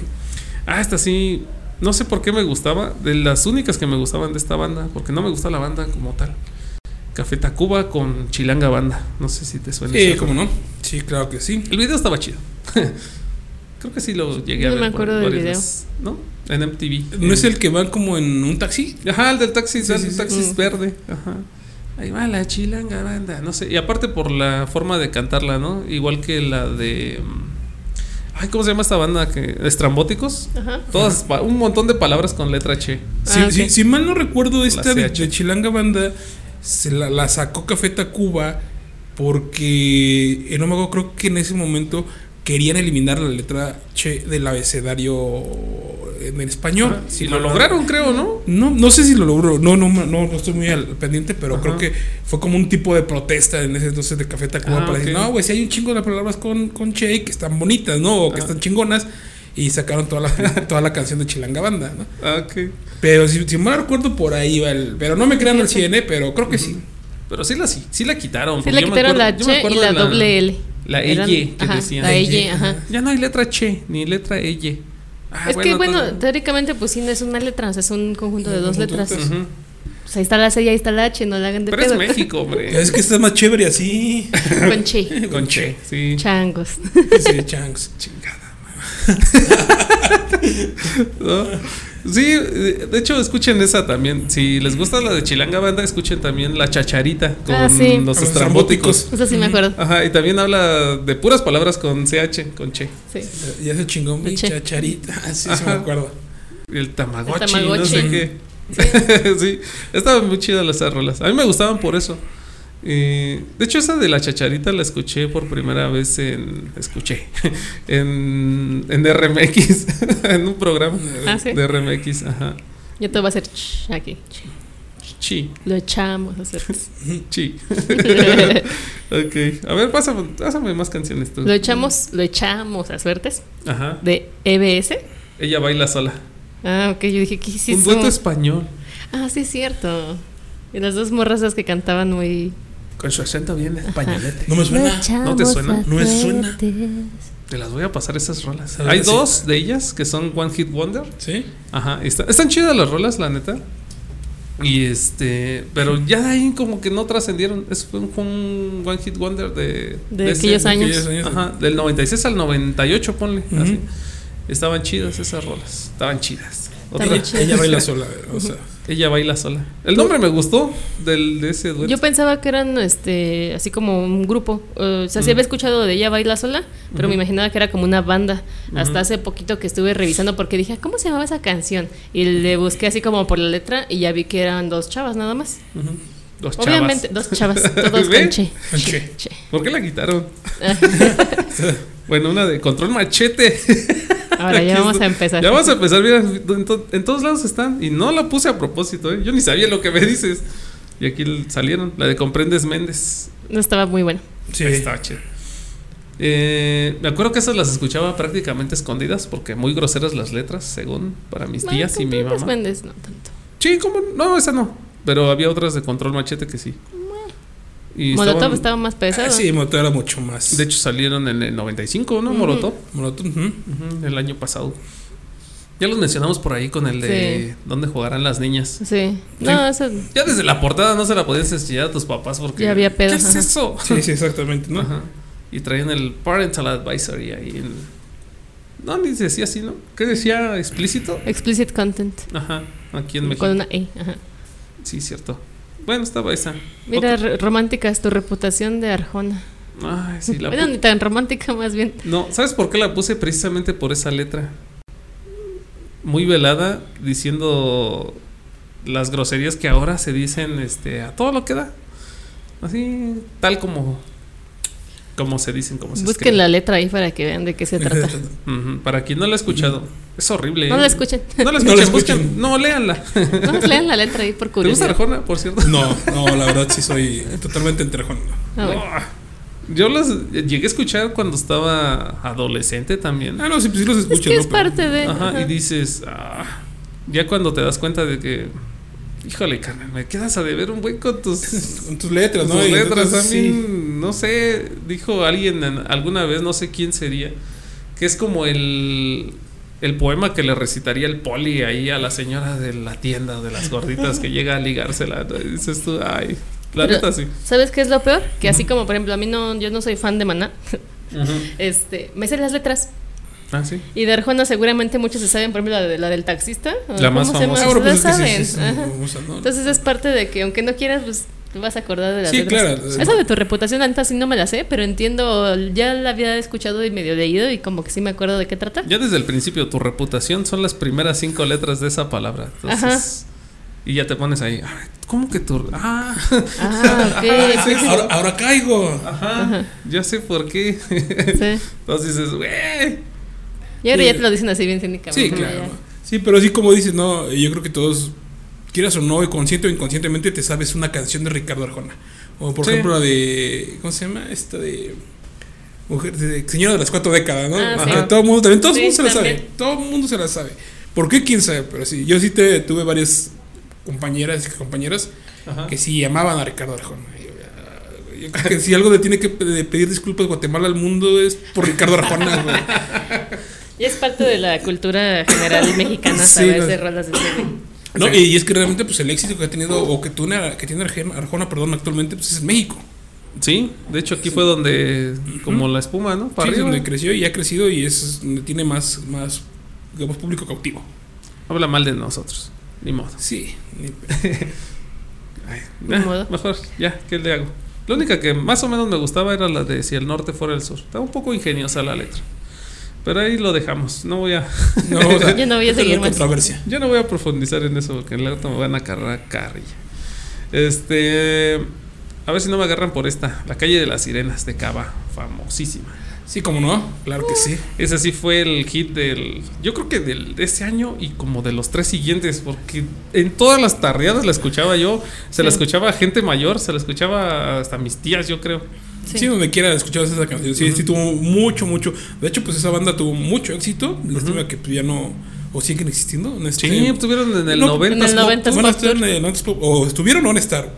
Ah, esta sí. No sé por qué me gustaba. De las únicas que me gustaban de esta banda. Porque no me gusta la banda como tal. Café Tacuba con Chilanga Banda. No sé si te suena. Sí, ¿cómo no? Sí, claro que sí. El video estaba chido. Creo que sí lo llegué a No ver. me por acuerdo del video. ¿No? En MTV. ¿No es el que van como en un taxi? Ajá, el del taxi, Sí, el sí, taxi Mm. verde. Ajá. Ahí va la chilanga banda. No sé. Y aparte por la forma de cantarla, ¿no? Igual que la de. mm, Ay, ¿cómo se llama esta banda? que Estrambóticos. Ajá. Todas, un montón de palabras con letra Che. Si, Ah, si- si mal no recuerdo, esta de Chilanga Banda se la, la sacó Café Tacuba porque, eh, no me acuerdo, creo que en ese momento querían eliminar la letra Che del abecedario en español. si lo lograron, creo, ¿no? No, no sé si lo logró. No, no, no, no estoy muy al pendiente, pero creo que fue como un tipo de protesta en ese entonces de Café Tacuba Ah, para decir, no, güey, si hay un chingo de palabras con, con Che que están bonitas, ¿no? O que están chingonas. Y sacaron toda la, toda la canción de Chilanga Banda, ¿no? Ah, ok. Pero si, si mal recuerdo, por ahí va el. Pero no me crean 100, ¿eh? pero creo que sí. Pero sí la, sí, sí la quitaron. Sí yo me quitaron acuerdo- la yo me Che y la de doble L. La Eran- EY que ajá, decían. La EY, ajá. Ya no hay letra Che, ni letra EY. Ah, es que bueno, teóricamente pues sí no es una letra, o sea, es un conjunto de dos conjunto de letras. Ujú. Pues ahí está la C y ahí está la H, no la hagan de Pero es pedo. México, hombre. Es que está más chévere así. Con Che. Con Che, sí. Changos. Sí, changs. Chingada. ¿No? Sí, de hecho, escuchen esa también. Si les gusta la de Chilanga Banda, escuchen también la chacharita con Ah, sí. los estrambóticos. Eso sí me acuerdo. Ajá, y también habla de puras palabras con CH, con Che. Sí. Ya se chingó mi chacharita. Ah, sí, sí me acuerdo. El Tamagotchi, El Tamagotchi. no sé qué. Sí. estaban muy chidas las rolas. A mí me gustaban por eso. Y, de hecho, esa de la chacharita la escuché por primera vez en. Escuché. En, en RMX. en un programa Ah, sí. de RMX. Ajá. Yo te voy a hacer ch aquí. ch. Chi. Lo echamos a hacer. Chi. ok. A ver, pásame, pásame más canciones tú. lo echamos, lo echamos a suertes Ajá. de EBS. Ella baila sola. Ah, ok, yo dije, ¿qué hiciste? Un dueto español. Ah, sí, es cierto. Y las dos morras esas que cantaban muy. Con su acento bien españolete. No me suena. ¿No te suena? No me suena. Te las voy a pasar esas rolas. Hay sí. dos de ellas que son One Hit Wonder. ¿Sí? Ajá, está- están chidas las rolas, la neta. Y este, pero ya de ahí como que no trascendieron. Es fue un, un One Hit Wonder de, De ese- aquellos años. aquellos años. Ajá, del 96 al 98, ponle. Ujú. así. Estaban chidas esas rolas. Estaban chidas. Otra-. Ella baila sola. O sea, ella baila sola. El nombre me gustó del, de ese dueto. Yo pensaba que eran este así como un grupo. O sea, sí había escuchado de ella baila sola, pero me imaginaba que era como una banda. Hasta hace poquito que estuve revisando porque dije, "Ah, ¿cómo se llamaba esa canción? Y le busqué así como por la letra y ya vi que eran dos chavas nada más. Dos chavas. Obviamente, dos chavas, todos con che. Con che. che. ¿Por qué la quitaron? bueno, una de control machete. Ahora ya vamos a empezar. Ya vamos a empezar, mira, en, to- en todos lados están. Y no la puse a propósito, ¿eh? yo ni sabía lo que me dices. Y aquí salieron, la de Comprendes Méndez. No estaba muy bueno. Sí. Estaba. Eh, me acuerdo que esas las escuchaba prácticamente escondidas porque muy groseras las letras, según para mis Bueno, tías y mi Comprendes mamá. Méndez, no tanto. Sí, ¿cómo? No, esa no. Pero había otras de Control Machete que sí. Y Molotov estaban- estaba más pesado. Ah, sí, Moto era mucho más. De hecho salieron en el 95, ¿no? Ujú. Molotov. Molotov, ujú. Ujú, el año pasado. Ya los mencionamos por ahí con el de dónde jugarán las niñas. Sí. No, eso Ya desde la portada no se la podías enseñar a tus papás porque. Ya había pedo, ¿Qué es eso? Sí, sí, exactamente, ¿no? Ajá. Y traían el Parental Advisory ahí. En... No, ni decía así, ¿no? ¿Qué decía? ¿Explícito? explicit content Ajá. Aquí en México. con una E, ajá. Sí, cierto. Bueno, estaba esa. Mira, romántica es tu reputación de Arjona. Ay, sí, la Bueno, ni tan romántica más bien. No, ¿sabes por qué la puse? Precisamente por esa letra. Muy velada, diciendo las groserías que ahora se dicen este, a todo lo que da. Así, tal como, como se dicen, como se Busquen escriben. la letra ahí para que vean de qué se trata. Para quien no la ha escuchado, es horrible. No ¿eh? la escuchen. No la No escuchen, la busquen- escuchen. no, léanla. Vamos, lean la letra ahí por ¿Te gusta curiosidad. Arjona, por cierto? No, no, la verdad sí soy totalmente entrejón. Ah, bueno. Ah, Yo las llegué a escuchar cuando estaba adolescente también. Ah, no, sí, pues sí los Es escucho, que ¿no? es Pero- parte de. Ajá, ajá. y dices, ah, ya cuando te das cuenta de que, híjole, carnal, me quedas a deber un buen con tus, Con tus letras, tus ¿no? Y letras. entonces, A mí, sí. no sé, dijo alguien en- alguna vez, no sé quién sería, que es como el, el poema que le recitaría el poli ahí a la señora de la tienda de las gorditas que llega a ligársela. ¿no? Y dices tú, ay, la Pero- neta sí. ¿Sabes qué es lo peor? Que así como, por ejemplo, a mí no, yo no soy fan de Maná. Este, me sé las letras. Ah, sí. Y de Arjona seguramente muchos se saben, por ejemplo, la, de, la del taxista. ¿o La más famosa. Bueno, Se pues la saben. sí, sí, ajá. Entonces es parte de que aunque no quieras, pues te vas a acordar de las Sí, claro. Eso de tu reputación, antes sí no me la sé, pero entiendo, ya la había escuchado y medio leído y como que sí me acuerdo de qué trata. Ya desde el principio, tu reputación son las primeras cinco letras de esa palabra. Entonces, Y ya te pones ahí, "Ay, ¿cómo que tu.? Ah, Ah, sí. Ahora, ahora caigo. ajá, ya sé por qué. Sí. Entonces dices, güey. Y ahora Sí. ya te lo dicen así bien cínicamente. Sí, claro. Ya. Sí, pero así como dices, no, yo creo que todos, quieras o no, consciente o inconscientemente, te sabes una canción de Ricardo Arjona. O por ejemplo la de, ¿cómo se llama? Esta de... Mujer, de, señora de las cuatro décadas, ¿no? Ah, Todo el mundo, también todo el mundo se la sabe. Todo el mundo se la sabe. ¿Por qué? ¿Quién sabe? Pero sí, yo sí te, tuve varias compañeras y compañeras que sí amaban a Ricardo Arjona. Yo creo que si algo le tiene que pedir disculpas Guatemala al mundo es por Ricardo Arjona, güey. Y es parte de la cultura general mexicana saber de rolas de No, y, es que realmente pues el éxito que ha tenido o que, tiene, que tiene Arjona, perdón, actualmente pues es en México. Sí, de hecho aquí fue donde como la espuma, ¿no? Para sí, donde creció y ha crecido y es donde tiene más más digamos público cautivo. Habla mal de nosotros, ni modo. Sí, ni, Ay, modo. Mejor, ya, ¿qué le hago? La única que más o menos me gustaba era la de Si el norte fuera el sur. Estaba un poco ingeniosa la letra. Pero ahí lo dejamos. No voy a. No, yo no voy a seguir más. Yo no voy a profundizar en eso porque en la me van a cargar carrilla. Este. A ver si no me agarran por esta. La calle de las sirenas de Cava. Famosísima. Sí, como no, claro que sí. Ese sí fue el hit del. Yo creo que del, de ese año y como de los tres siguientes, porque en todas las tardeadas la escuchaba yo. Se la escuchaba a gente mayor, se la escuchaba hasta mis tías, yo creo. Sí, donde quiera escuchabas esa canción. Sí, sí, tuvo mucho, mucho. De hecho, pues esa banda tuvo mucho éxito. Lástima que pues, ya no. O siguen existiendo. En este, sí, estuvieron en el 90. En el 90 bueno, estuvieron en el O estuvieron o van a estar.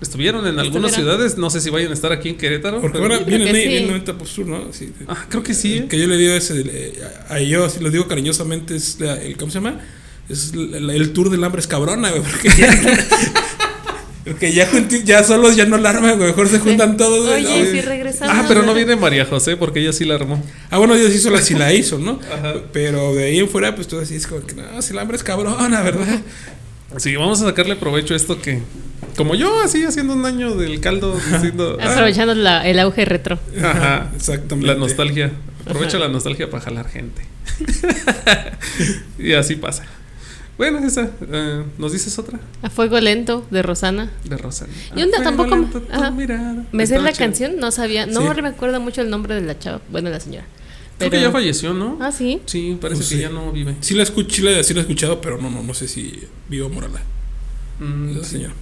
Estuvieron en algunas ciudades, no sé si vayan a estar aquí en Querétaro. Porque ahora vienen ahí en 90 por sur, ¿no? Sí. Ah, creo que sí. Que yo le digo ese, eh, a yo así lo digo cariñosamente, es el, ¿cómo se llama? Es el, tour del hambre es cabrona, güey, porque Porque ya, ya solos ya no la arman, mejor se juntan todos. Oye, sí regresamos. Ah, pero no viene María José porque ella sí la armó. Ah, bueno, ella sí, sola, sí la hizo, ¿no? Ajá. Pero de ahí en fuera, pues tú decís como que no, si el hambre es cabrona, ¿verdad? Sí, vamos a sacarle provecho a esto que. Como yo, así haciendo un año del caldo. Diciendo, ah". Aprovechando el auge retro. Ajá, exactamente. La nostalgia. Aprovecha la nostalgia para jalar gente. y así pasa. Bueno, esa. Eh, ¿Nos dices otra? A Fuego Lento, de Rosana. De Rosana. Y un día tampoco. me sé la canción, no sabía. No me acuerdo mucho el nombre de la chava. Bueno, la señora. Creo que ya falleció, ¿no? Ah, sí. Sí, parece que ya no vive. Sí la, escuché, sí la he escuchado, pero no, no, no sé si vivo Morala. Mm, la señora.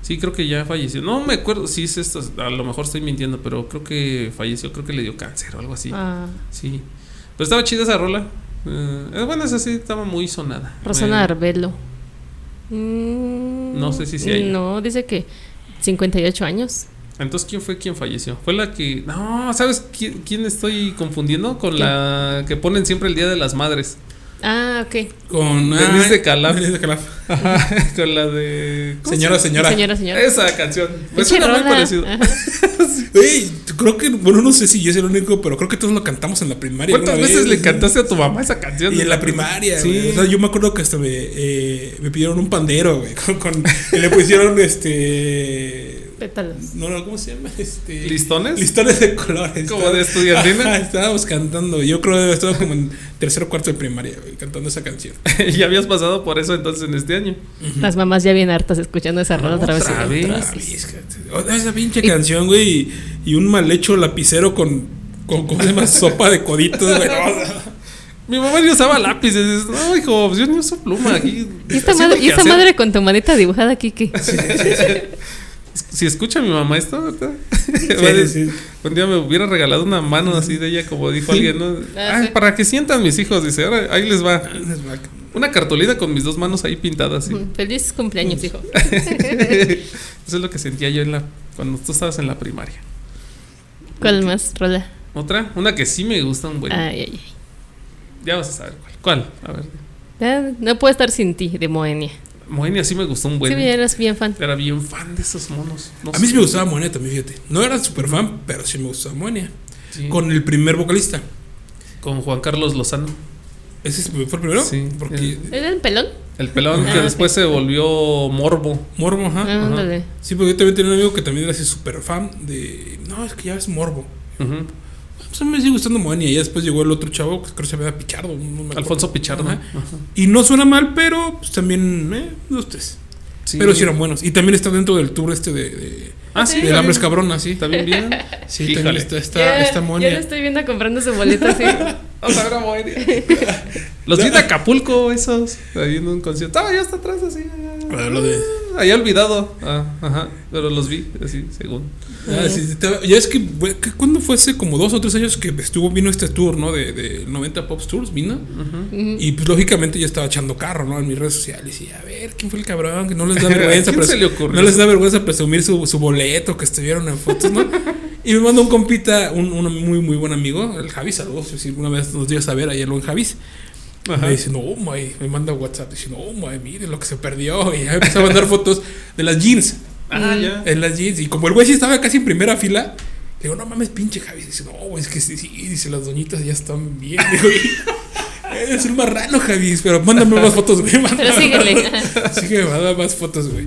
Sí, creo que ya falleció. No me acuerdo si es esto, a lo mejor estoy mintiendo, pero creo que falleció, creo que le dio cáncer o algo así. Ah. Sí. Pero estaba chida esa rola. Eh, bueno, esa sí estaba muy sonada. Rosana Arbelo. no sé si sí hay. No, dice que 58 años. Entonces, ¿quién fue quien falleció? Fue la que. No, ¿sabes quién, estoy confundiendo? Con la que ponen siempre el Día de las Madres. Ah, ok. Con Denise de Calaf. Denise de Calaf. con la de. Señora, señora. Señora, señora. Esa canción. Me suena muy parecido. creo que, bueno, no sé si yo es el único, pero creo que todos lo cantamos en la primaria. ¿Cuántas veces le cantaste a tu mamá esa canción? Y en la primaria, sí. O sea, yo me acuerdo que hasta me, eh, me pidieron un pandero, güey. Con, con, le pusieron este no, no, ¿cómo se llama? Este, ¿Listones? Listones de colores. Como de estudiantina. estábamos cantando. Yo creo que estaba como en tercero o cuarto de primaria, cantando esa canción. y habías pasado por eso entonces en este año. Las mamás ya bien hartas escuchando esa rola otra, vez. Otra vez. Esa pinche canción, güey. Y, un mal hecho lapicero con, con ¿cómo se llama? Sopa de coditos, güey. Mi mamá ni usaba lápices. No, hijo, pues yo ni uso pluma aquí. ¿Y esta, madre, ¿y esta madre con tu manita dibujada aquí qué? Si escucha mi mamá esto, ¿verdad? Un día me hubiera regalado una mano así de ella, como dijo alguien, ¿no? Ah, para que sientan mis hijos, dice, ahora ahí les va. Una cartulina con mis dos manos ahí pintadas. Feliz cumpleaños, hijo. Eso es lo que sentía yo en la, cuando tú estabas en la primaria. ¿Cuál más, Rola? Otra, una que sí me gusta un buen. Ay, ay, ay. Ya vas a saber cuál. ¿Cuál? A ver. No puedo estar sin ti, de Moenia. Moenia sí me gustó un buen. Sí, eras bien fan. Era bien fan de esos monos. a mí sí me gustaba Moenia también, fíjate. No era súper fan, pero sí me gustaba Moenia. Con el primer vocalista. Con Juan Carlos Lozano. ¿Ese fue el primero? Sí. Porque... ¿Era el pelón? El pelón que ah, después se volvió Morbo. Morbo, ajá. Ah, sí, porque yo también tenía un amigo que también era así súper fan de. No, es que ya es Morbo. Ajá pues me sigue gustando Moenia. Y después llegó el otro chavo, que creo que se llama Pichardo. Alfonso Pichardo. Y no suena mal, pero pues también, eh, dos, tres. Pero sí eran buenos. Y también está dentro del tour este de. de ah, sí. Del Hambre Cabrona, sí. También bien. Sí, también está, está, está Moenia. Yo le estoy viendo comprando su boleto así. Vamos a ver a Moenia. Los vi en Acapulco, esos. Ahí en un concierto. Ah, ya está atrás, así. Ah, lo de... Ahí olvidado. Ah, ajá. Pero los vi, así, según. Ah, sí, ya es que, cuando fue hace como dos o tres años que estuvo, vino este tour, ¿no? De, de 90 Pop Tours, vino. Y pues lógicamente yo estaba echando carro, ¿no? En mis redes sociales. Y a ver, ¿quién fue el cabrón? Que no les da vergüenza. se le ocurrió? No les da vergüenza presumir su, su boleto que estuvieron en fotos, ¿no? y me mandó un compita, un, un, muy, muy buen amigo, el Javi, saludos. Si alguna vez nos dio a ver ayer lo en Javis. Me dice, no, my, me manda WhatsApp, dice, no, my, mire lo que se perdió. Y ya empezó a mandar fotos de las jeans. Ah, ya. En las jeans. Y como el güey sí estaba casi en primera fila, digo, no mames, pinche Javi. Dice, no, es que sí, sí, dice, las doñitas ya están bien. es un marrano, Javi, pero mándame más fotos, güey. Pero síguele. Sígueme, manda más fotos, güey.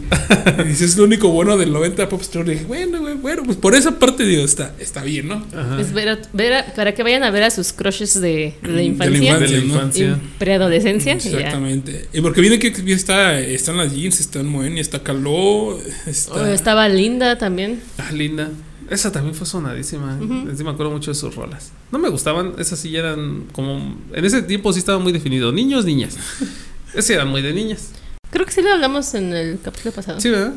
Y dice, es lo único bueno del 90 Pop Store. dije, bueno, güey, bueno, pues por esa parte, digo, está, está bien, ¿no? Es ver, ver para que vayan a ver a sus crushes de, de infancia. De la infancia. Preadolescencia. Exactamente. Y, porque viene que está, están las jeans, están Moenia, está Caló. Está... Oh, estaba Linda también. Ah, Linda. Esa también fue sonadísima. Uh me acuerdo mucho de sus rolas. No me gustaban, esas sí eran como. En ese tiempo sí estaba muy definido. Niños, niñas. Ese eran muy de niñas. Creo que sí lo hablamos en el capítulo pasado. Sí, ¿verdad?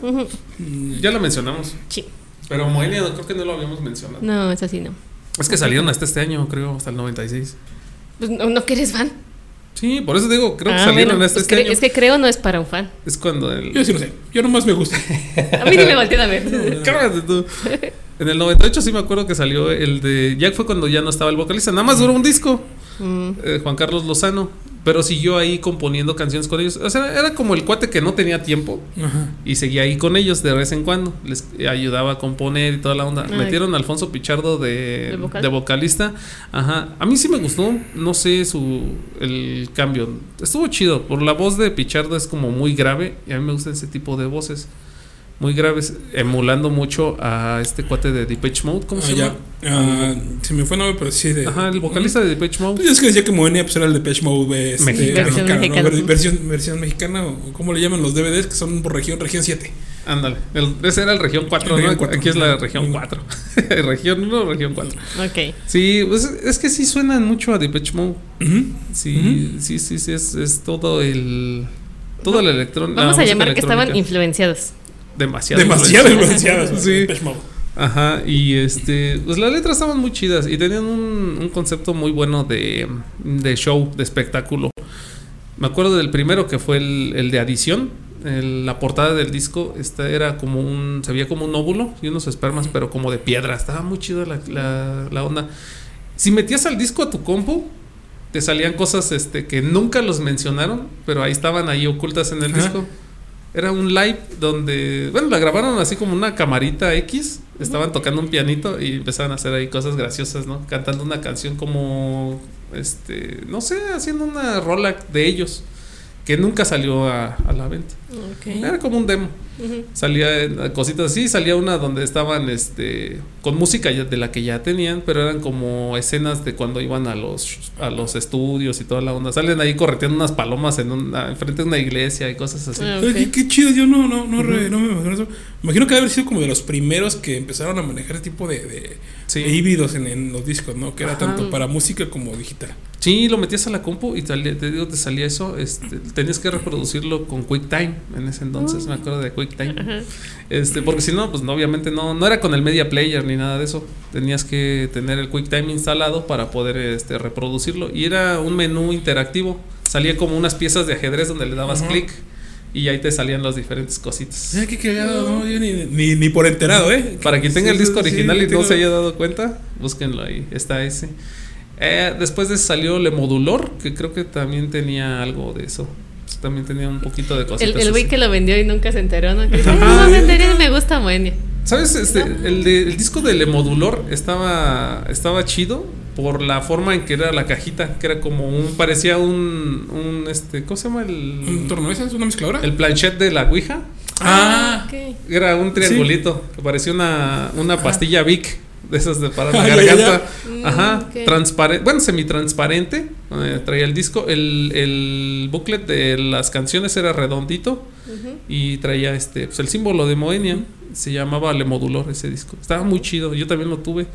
Ya lo mencionamos. Sí. Pero Moelia creo que no lo habíamos mencionado. No, es así no. Es que salieron hasta este año, creo, hasta el 96. Pues no, no que eres fan. Sí, por eso digo, creo que ah, salieron hasta pues este año. Es que creo no es para un fan. Es cuando el... Yo sí lo sé. Yo nomás me gusta. a mí ni me volteé a ver. Cárgate tú. En el 98 sí me acuerdo que salió el de. Ya fue cuando ya no estaba el vocalista. Nada más duró un disco. Mm. Eh, Juan Carlos Lozano. Pero siguió ahí componiendo canciones con ellos. O sea, era como el cuate que no tenía tiempo. Y seguía ahí con ellos de vez en cuando. Les ayudaba a componer y toda la onda. Metieron a Alfonso Pichardo de, ¿De, vocalista. Ajá. A mí sí me gustó. No sé su el cambio. Estuvo chido. Por la voz de Pichardo es como muy grave. Y a mí me gusta ese tipo de voces muy graves, emulando mucho a este cuate de Depeche Mode, ¿cómo se ah, llama? Uh, se me fue el nombre, pero sí. De, Ajá, el vocalista de Depeche Mode. Pues es que decía que Moenia pues era el Depeche Mode este, mexicano, mexicana, ¿no? versión, versión mexicana, o cómo le llaman los DVDs, que son por región, región 7. Ándale, ese era el región 4, ¿no? Aquí es la región 4. región 1, región 4. Ok. Sí, pues es que sí suenan mucho a Depeche Mode. sí, sí, sí, sí, es, es todo el... Todo el electrónico. Vamos a llamar que estaban influenciados demasiado. Demasiado influenciadas. sí. Ajá, y este, pues las letras estaban muy chidas y tenían un, un concepto muy bueno de, de, show, de espectáculo. Me acuerdo del primero que fue el, el de adición. la portada del disco esta era como un, se veía como un óvulo y unos espermas, pero como de piedra. Estaba muy chida la, la, la, onda. Si metías al disco a tu compu, te salían cosas este, que nunca los mencionaron, pero ahí estaban ahí ocultas en el disco. Era un live donde, bueno, la grabaron así como una camarita X. Estaban tocando un pianito y empezaban a hacer ahí cosas graciosas, ¿no? Cantando una canción como, este, no sé, haciendo una rola de ellos que nunca salió a, la venta. Era como un demo. Salía cositas así, salía una donde estaban este con música de la que ya tenían, pero eran como escenas de cuando iban a los a los estudios y toda la onda. Salen ahí correteando unas palomas en una enfrente de una iglesia y cosas así. Ah, qué, chido, yo no no no, me imagino eso. imagino que debe haber sido como de los primeros que empezaron a manejar ese tipo de, híbridos en, los discos, ¿no? Que era tanto para música como digital. Sí, lo metías a la compu y te, digo, te salía eso, este, tenías que reproducirlo con QuickTime en ese entonces, me acuerdo de QuickTime este, porque si no, pues obviamente no, no era con el media player ni nada de eso. Tenías que tener el QuickTime instalado para poder este, reproducirlo. Y era un menú interactivo. Salía como unas piezas de ajedrez donde le dabas clic y ahí te salían las diferentes cositas. ni, por enterado, ¿eh? Para quien tenga el disco original y no se haya dado cuenta, búsquenlo ahí, está ese. Eh, después de salió Le Modulor, que creo que también tenía algo de eso también tenía un poquito de cosas. El, güey que lo vendió y nunca se enteró, ¿no? Que, no, me enteré y me gusta Moenia. ¿Sabes? Este, el, de, el disco de Lemodulor estaba, estaba chido por la forma en que era la cajita, que era como un, parecía un, un este, ¿cómo se llama? El, ¿Un tornavesa? una mezcladora? El planchet de la Ouija. Ah, ah era un triangulito, que parecía una, una pastilla Vic de esas de para la garganta. Ajá, mm, transparente, bueno, semitransparente. Eh, traía el disco. El, el booklet de las canciones era redondito y traía este, pues el símbolo de Moenia. Se llamaba Le Modulor ese disco. Estaba muy chido, yo también lo tuve,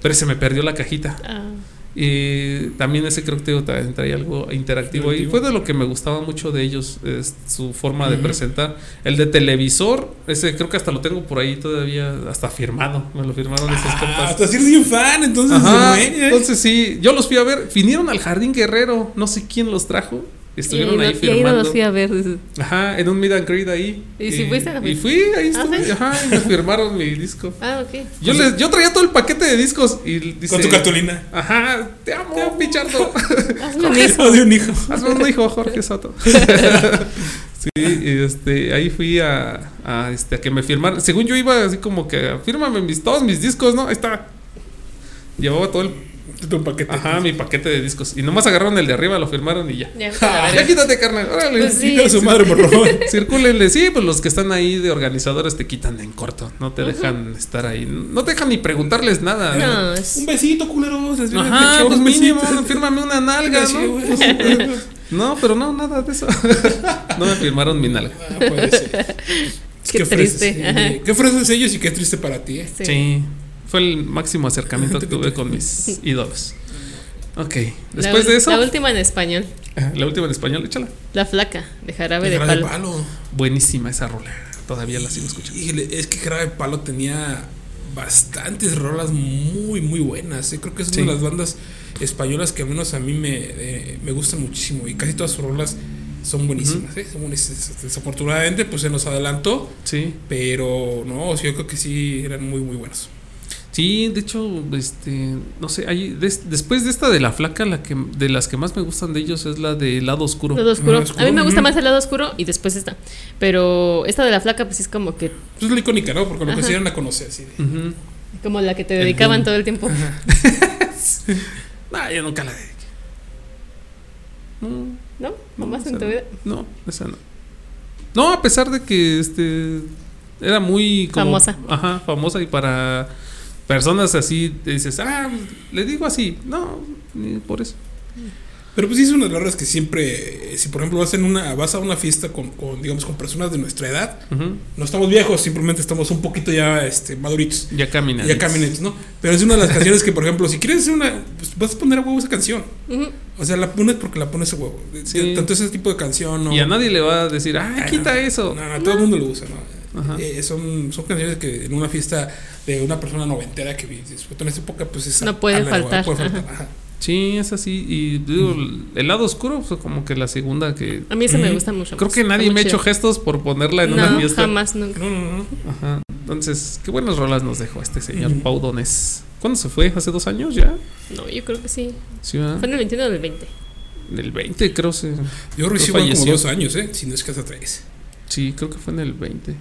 pero se me perdió la cajita. Ah. Y también ese creo que también traía algo interactivo y fue de lo que me gustaba mucho de ellos, es su forma de presentar. El de televisor, ese creo que hasta lo tengo por ahí todavía, hasta firmado, me lo firmaron esos Ah, compas. hasta si eres un fan, entonces. Ajá, ¿eh? entonces sí, yo los fui a ver, vinieron al Jardín Guerrero, no sé quién los trajo, estuvieron y, ahí no- y ahí no firmando. los fui a ver. Ajá, en un meet and greet ahí. ¿Y si fuiste? Y fui, ahí Ah, estuve, ¿sí? ajá, y me firmaron mi disco. Ah, ok. Yo, les, yo traía todo el paquete de discos y dice, Con tu cartulina. Ajá, te amo, Pichardo. Hazme un hijo. Hijo de un hijo. Hazme un hijo, Jorge Soto. sí, y este, ahí fui a, a, este, a que me firmaran. Según yo iba así como que, fírmame mis, todos mis discos, ¿no? Ahí está. Llevaba todo el, Tu paquete. ajá, mi paquete de discos. Y nomás agarraron el de arriba, lo firmaron y ya. Ya, vete a la Ya verga. quítate, carnal. Órale. Pues sí. Su madre, por favor. Circúlenle, sí, pues los que están ahí de organizadores te quitan en corto, no te dejan estar ahí, no te dejan ni preguntarles nada. No, es. Un besito, culero. se escribe Ajá, pecho, pues un mínimo, fírmame una nalga, Sí, ¿no? Pues, no, pero no, nada de eso. No me firmaron mi nalga. Ah, puede ser. Qué triste. sí. Qué fresas ellos y qué triste para ti, ¿eh? Sí. Fue el máximo acercamiento que tuve con mis ídolos. Ok, después de eso, La última en español. Ajá, la última en español, échala. La flaca, de jarabe de Jarabe palo. Buenísima esa rola, todavía la sigo escuchando. Híjole, es que Jarabe de Palo tenía bastantes rolas muy, muy buenas. Creo que es Sí. una de las bandas españolas que al menos a mí me, eh, me gustan muchísimo. Y casi todas sus rolas son buenísimas. ¿eh? Son buenísimas. Desafortunadamente, pues se nos adelantó. Sí, Pero no, sí, yo creo que sí eran muy, muy buenos. Sí, de hecho, este, no sé, hay, des- después de esta de la flaca, la que, de las que más me gustan de ellos es la de lado oscuro. Lado oscuro. Lado oscuro, A mí me gusta más el lado oscuro y después esta. Pero esta de la flaca, pues es como que. Pues es la icónica, ¿no? Porque lo que Ajá. se dieron a conocer. Así de. Como la que te dedicaban todo el tiempo. No, yo nunca la dediqué. No, ¿No? No, ¿Más esa en tu vida? No, esa no. No, a pesar de que este era muy como- Famosa. Ajá, famosa y para personas así dices, ah, le digo así. No, ni por eso. Pero pues sí es una de las rolas que siempre, eh, si por ejemplo vas en una, vas a una fiesta con, con, digamos, con personas de nuestra edad, no estamos viejos, simplemente estamos un poquito ya este, maduritos. Ya camina. Ya caminantes, ¿no? Pero es una de las canciones que, por ejemplo, si quieres hacer una, pues vas a poner a huevo esa canción. O sea, la pones porque la pones a huevo. Sí. Tanto ese tipo de canción, ¿no? Y a nadie le va a decir, ah, Ay, quita no. eso. No, no, todo el mundo lo usa, ¿no? Ajá. Eh, son, son canciones que en una fiesta de una persona noventera que disfrutó en esa época, pues es No puede faltar, puede faltar, ajá. Sí, es así. Y digo, el lado oscuro fue como que la segunda que. A mí esa me gusta mucho. Creo más. que nadie Está me ha hecho gestos por ponerla en una No, fiesta. jamás, nunca. No, no, no. Ajá. Entonces, qué buenas rolas nos dejó este señor Ujú. Pau Donés. ¿Cuándo se fue? ¿Hace dos años ya? No, yo creo que sí. Sí, ¿verdad? Fue en el 21 o el 20. Del 20, creo. Sí, Yo recibo como dos años, ¿eh? Si no es que hasta tres. sí creo que fue en el 20.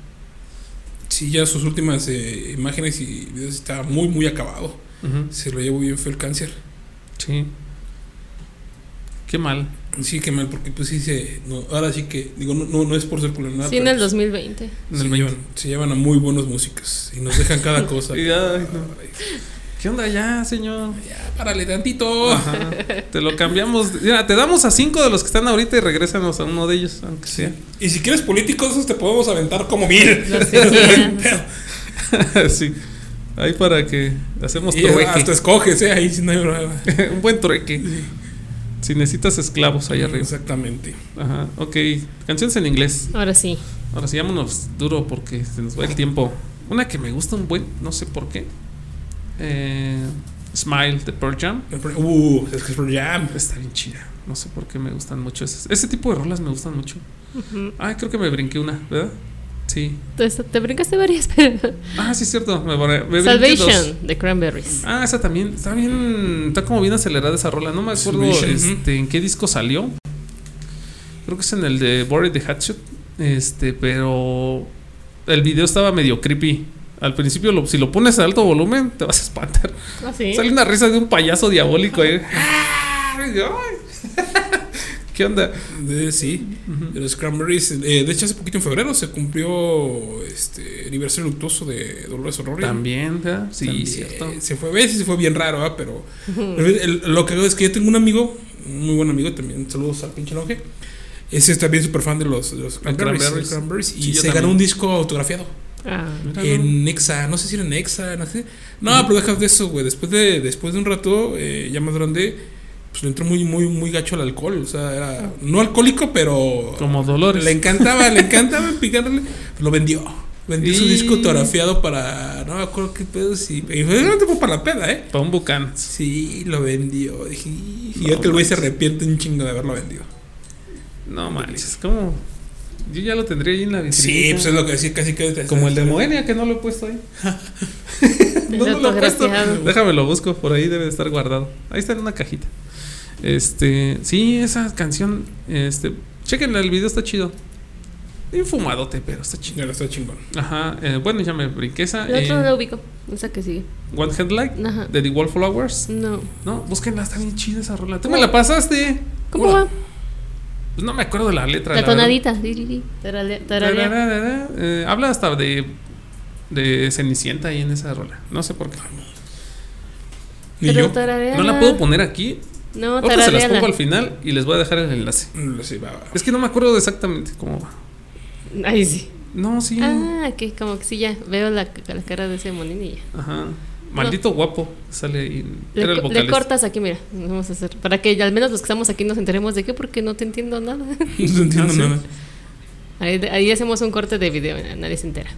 Sí, ya sus últimas eh, imágenes y videos estaba muy, muy acabado. Se lo llevó bien feo el cáncer. Sí. Qué mal. Sí, qué mal, porque pues sí se. No, ahora sí que, digo, no, no, no es por ser nada. Sí, en el pues, 2020. En se, el 20. llevan, se llevan a muy buenos músicos y nos dejan cada cosa. Y, ay, no. ¿Qué onda ya, señor? Ya, párale tantito. Ajá. Te lo cambiamos. Mira, te damos a cinco de los que están ahorita y regrésanos a uno de ellos, aunque sea. Y si quieres políticos, esos te podemos aventar como mil. Sí. Ahí para que hacemos y trueque. hasta escoges, ¿eh? Ahí sí no hay problema. Un buen trueque. Si necesitas esclavos ahí arriba. Exactamente. Ajá, ok. Canciones en inglés. Ahora sí. Ahora sí, vámonos duro porque se nos va el tiempo. Una que me gusta un buen, no sé por qué. Eh, Smile de Pearl Jam. Uh, es que es por Jam. Está bien chida. No sé por qué me gustan mucho esas. Ese tipo de rolas me gustan mucho. Ujú. Ah, creo que me brinqué una, ¿verdad? Sí. Entonces, te brincaste varias, pero. Ah, sí, es cierto. Me, me brinqué dos. Salvation de Cranberries. Ah, esa también. Está bien. Está como bien acelerada esa rola. No me acuerdo este, en qué disco salió. Creo que es en el de Bored the Hatchet. Este, pero. El video estaba medio creepy. Al principio, lo- si lo pones a alto volumen, te vas a espantar. Ah, sí. Sale una risa de un payaso diabólico ahí. ¿Qué onda? De, sí, de los Cranberries. Eh, de hecho, hace poquito en febrero se cumplió este aniversario luctuoso de Dolores O'Riordan. También, ¿verdad? Sí, También, cierto. Se fue, a veces se fue bien raro, ¿ah? pero el- el- lo que hago es que yo tengo un amigo, un muy buen amigo también, saludos al pinche longe. Ese es también súper fan de los, de los Cranberries, Cranberries. Cranberries, y Sí, se ganó un disco autografiado. Ah, en Nexa, no sé si era en Nexa, no sé. No, pero dejas de eso, güey. Después de, después de un rato, eh, ya más grande, pues le entró muy, muy, muy gacho al alcohol. O sea, era no alcohólico, pero. Como Dolores. Le encantaba, le encantaba picarle. Lo vendió. Vendió su disco autografiado para. No me acuerdo qué pedo. Sí, y fue para la peda, ¿eh? Para un bucán. Sí, lo vendió. Dije, y ya que el güey se arrepiente un chingo de haberlo vendido. No manches, como. Yo ya lo tendría ahí en la vitrina. Sí, pues es lo que decía, casi que. Como el de Moenia, que no lo he puesto ahí. no, no lo he puesto. Déjame lo busco, por ahí debe de estar guardado. Ahí está en una cajita. Este, sí, esa canción, este, chequenla, el video está chido. Infumadote, pero está chingón. está chingón. Ajá, eh, bueno, ya me brinqué esa. El otro eh, lo ubico, esa que sigue. One Headlight Ajá. de The Wallflowers. No. No, búsquenla, está bien chida esa rola. Tú me la pasaste. ¿Cómo va? Pues no me acuerdo de la letra. La, tonadita. Eh, habla hasta de, de Cenicienta ahí en esa rola. No sé por qué. Ni yo. No la puedo poner aquí. No, Ahorita se las pongo al final y les voy a dejar el enlace. Es que no me acuerdo exactamente cómo va. Ahí sí. No, sí. Ah, que como que sí ya veo la, la cara de ese moninilla. Ajá. Maldito guapo sale ahí. Le, era el le, cortas aquí, mira. Vamos a hacer. Para que al menos los que estamos aquí nos enteremos de qué, porque no te entiendo nada. No te entiendo nada. Ahí, ahí, hacemos un corte de video, nadie se entera.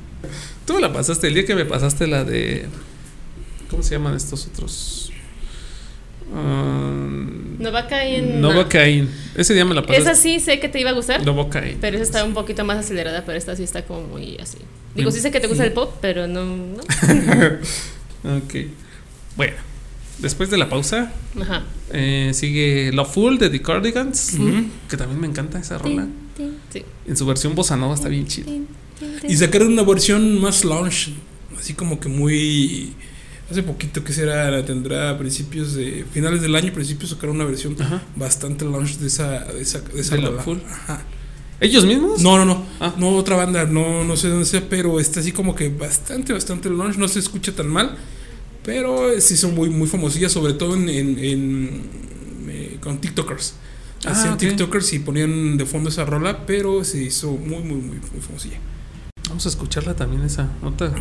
Tú me la pasaste el día que me pasaste la de. ¿Cómo se llaman estos otros? Um, Novocaine. Novocaine. Ese día me la pasaste. Esa sí sé que te iba a gustar. Novocaine. Pero esa está un poquito más acelerada, pero esta sí está como muy así. Digo, sí sé que te gusta el pop, pero no. ¿no? ok. Bueno, después de la pausa, eh, sigue Love Full de The Cardigans, que también me encanta esa rola. Sí. En su versión bossa nova está bien chida. Y sacaron una versión más lounge, así como que muy hace poquito que será tendrá a principios de finales del año principios sacaron una versión bastante launch de esa de esa, de esa full. Ellos mismos no no no ah. no otra banda no no sé dónde sea pero está así como que bastante bastante launch no se escucha tan mal pero sí son muy muy famosillas sobre todo en, en, eh, con tiktokers ah, hacían tiktokers y ponían de fondo esa rola pero se hizo muy muy muy, muy famosilla Vamos a escucharla también esa nota.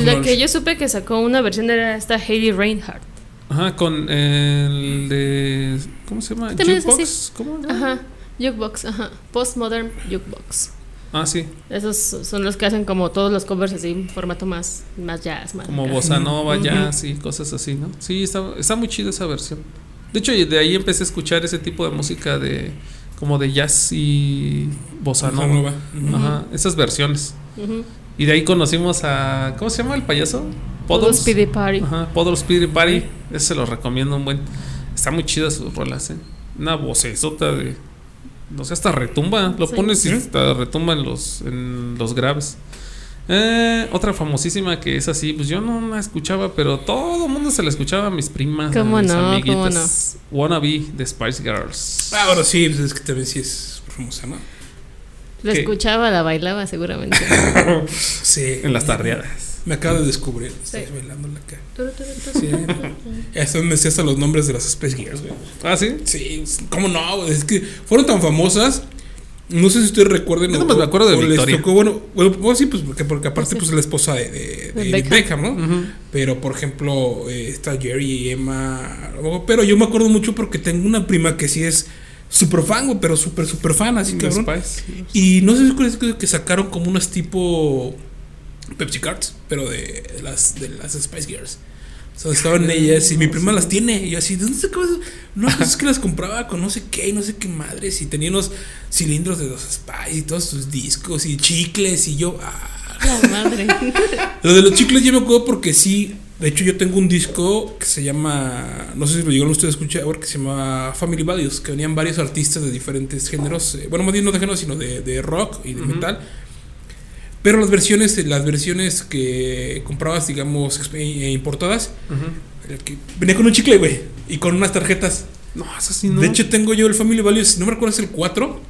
La que yo supe que sacó una versión era esta Hayley Reinhardt. Ajá, con el de. ¿Cómo se llama? Jukebox. ¿Cómo? Ajá, Jukebox, ajá. Postmodern Jukebox. Ah, sí. Esos son los que hacen como todos los covers así, en formato más, más jazz. Más como bossa nova, jazz y cosas así, ¿no? Sí, está, está muy chida esa versión. De hecho, de ahí empecé a escuchar ese tipo de música de como de jazz y bossa nova. Ajá, esas versiones. Y de ahí conocimos a. ¿Cómo se llama el payaso? Podol Speedy Party. Ajá, Podol Speedy Party. Ese se lo recomiendo un buen. Está muy chida sus rolas, ¿eh? Una vocesota de. No sé, hasta retumba. Lo pones y hasta retumba en los, en los graves. Eh, otra famosísima que es así, pues yo no la escuchaba, pero todo el mundo se la escuchaba a mis primas, ¿Cómo a mis no, amiguitas. ¿cómo no? Wannabe de Spice Girls. Ah, bueno, sí, pues es que también sí es famosa, ¿no? La escuchaba, la bailaba seguramente. sí. En las tardeadas. Me acabo de descubrir. Sí. Estás bailando la cara. Sí. Eso me sé hasta los nombres de las Spice Girls, güey. ¿Ah, sí? Sí, ¿cómo no? Es que fueron tan famosas no sé si ustedes recuerden. Yo no me acuerdo de Victoria. Tocó, bueno, bueno, sí, pues porque, porque aparte pues es la esposa de, de, Beckham. ¿no? Pero por ejemplo, eh, está Jerry y Emma. Pero yo me acuerdo mucho porque tengo una prima que sí es súper fan, pero súper, súper fan, así cabrón. Y no sé si es que sacaron como unas tipo Pepsi Cards, pero de las, de las Spice Girls. O sea, estaban ellas y mi prima las tiene. Y yo así, ¿de dónde sacabas? No, pues es que las compraba con no sé qué y no sé qué madres. Y tenía unos cilindros de los Spice y todos sus discos y chicles. Y yo, ah. La madre. Lo de los chicles yo me acuerdo porque sí. De hecho, yo tengo un disco que se llama. No sé si lo llegaron ustedes a escuchar ahora, que se llama Family Values. Que venían varios artistas de diferentes géneros. Eh, bueno, más bien no de géneros, sino de, de rock y de metal pero las versiones, las versiones que comprabas, digamos, eh, importadas, venía con un chicle, güey, y con unas tarjetas. No, es así, no. De hecho, tengo yo el Family Values, no me recuerdo, es el 4.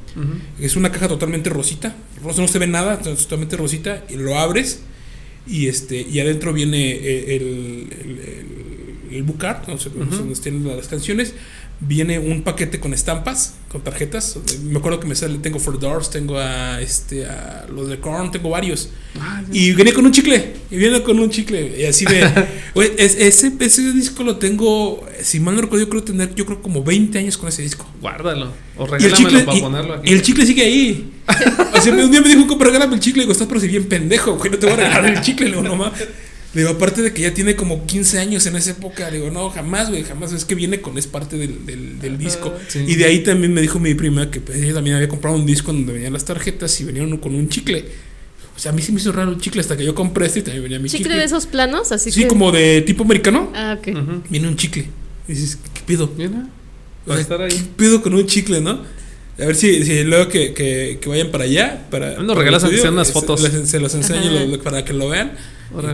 Es una caja totalmente rosita. Rosa no se ve nada, totalmente rosita. Y lo abres y este y adentro viene el, el, el, el book art, donde estén las canciones. Viene un paquete con estampas, con tarjetas. Me acuerdo que me sale, tengo For Doors, tengo a este a los de Korn, tengo varios. Ah, y viene con un chicle, y viene con un chicle. Y así de, ese, ese disco lo tengo, si mal no recuerdo, yo creo tener, yo creo como 20 años con ese disco. Guárdalo, o regálamelo para ponerlo aquí. Y el chicle sigue ahí. o sea, un día me dijo, regálame el chicle, y digo, estás pero si bien pendejo, güey, no te voy a regalar el chicle, le digo, Digo, aparte de que ya tiene como 15 años en esa época, digo, no, jamás, güey, jamás. Es que viene con, es parte del, del, disco. Y de ahí también me dijo mi prima que pues, ella también había comprado un disco donde venían las tarjetas y venían con un chicle. O sea, a mí sí me hizo raro el chicle hasta que yo compré este y también venía mi chicle. ¿Chicle de esos planos? Así sí, como de tipo americano. Ah, ok. Viene un chicle. Y dices, ¿qué pido? Viene. ¿Qué pido con un chicle, no? A ver si, si luego que, que, que, vayan para allá. Para, Nos regalas aunque sean unas fotos. Se, los enseño para que lo vean.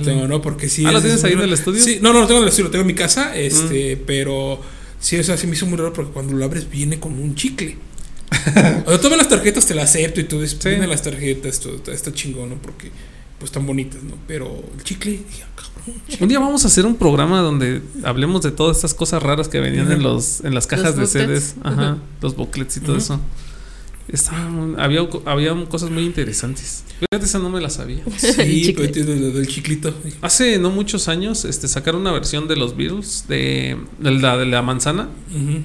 Tengo, ¿no? Porque sí. ¿Ah, lo tienes ahí en el estudio? Sí, no, no lo tengo en el estudio, lo tengo en mi casa. Este, mm. pero sí, o sea, sí me hizo muy raro porque cuando lo abres viene con un chicle. o sea, todas las tarjetas te las acepto y todo eso. Vienen las tarjetas, todo, está chingón, ¿no? Porque pues tan bonitas, ¿no? Pero el chicle, cabrón, Un día vamos a hacer un programa donde hablemos de todas estas cosas raras que venían en los en las cajas de CDs, ajá, los booklets y todo eso había, había cosas muy interesantes. Fíjate, esa no me la sabía. Sí, pero del, chiclito. Hace no muchos años este, sacaron una versión de los Beatles de, la, de la manzana,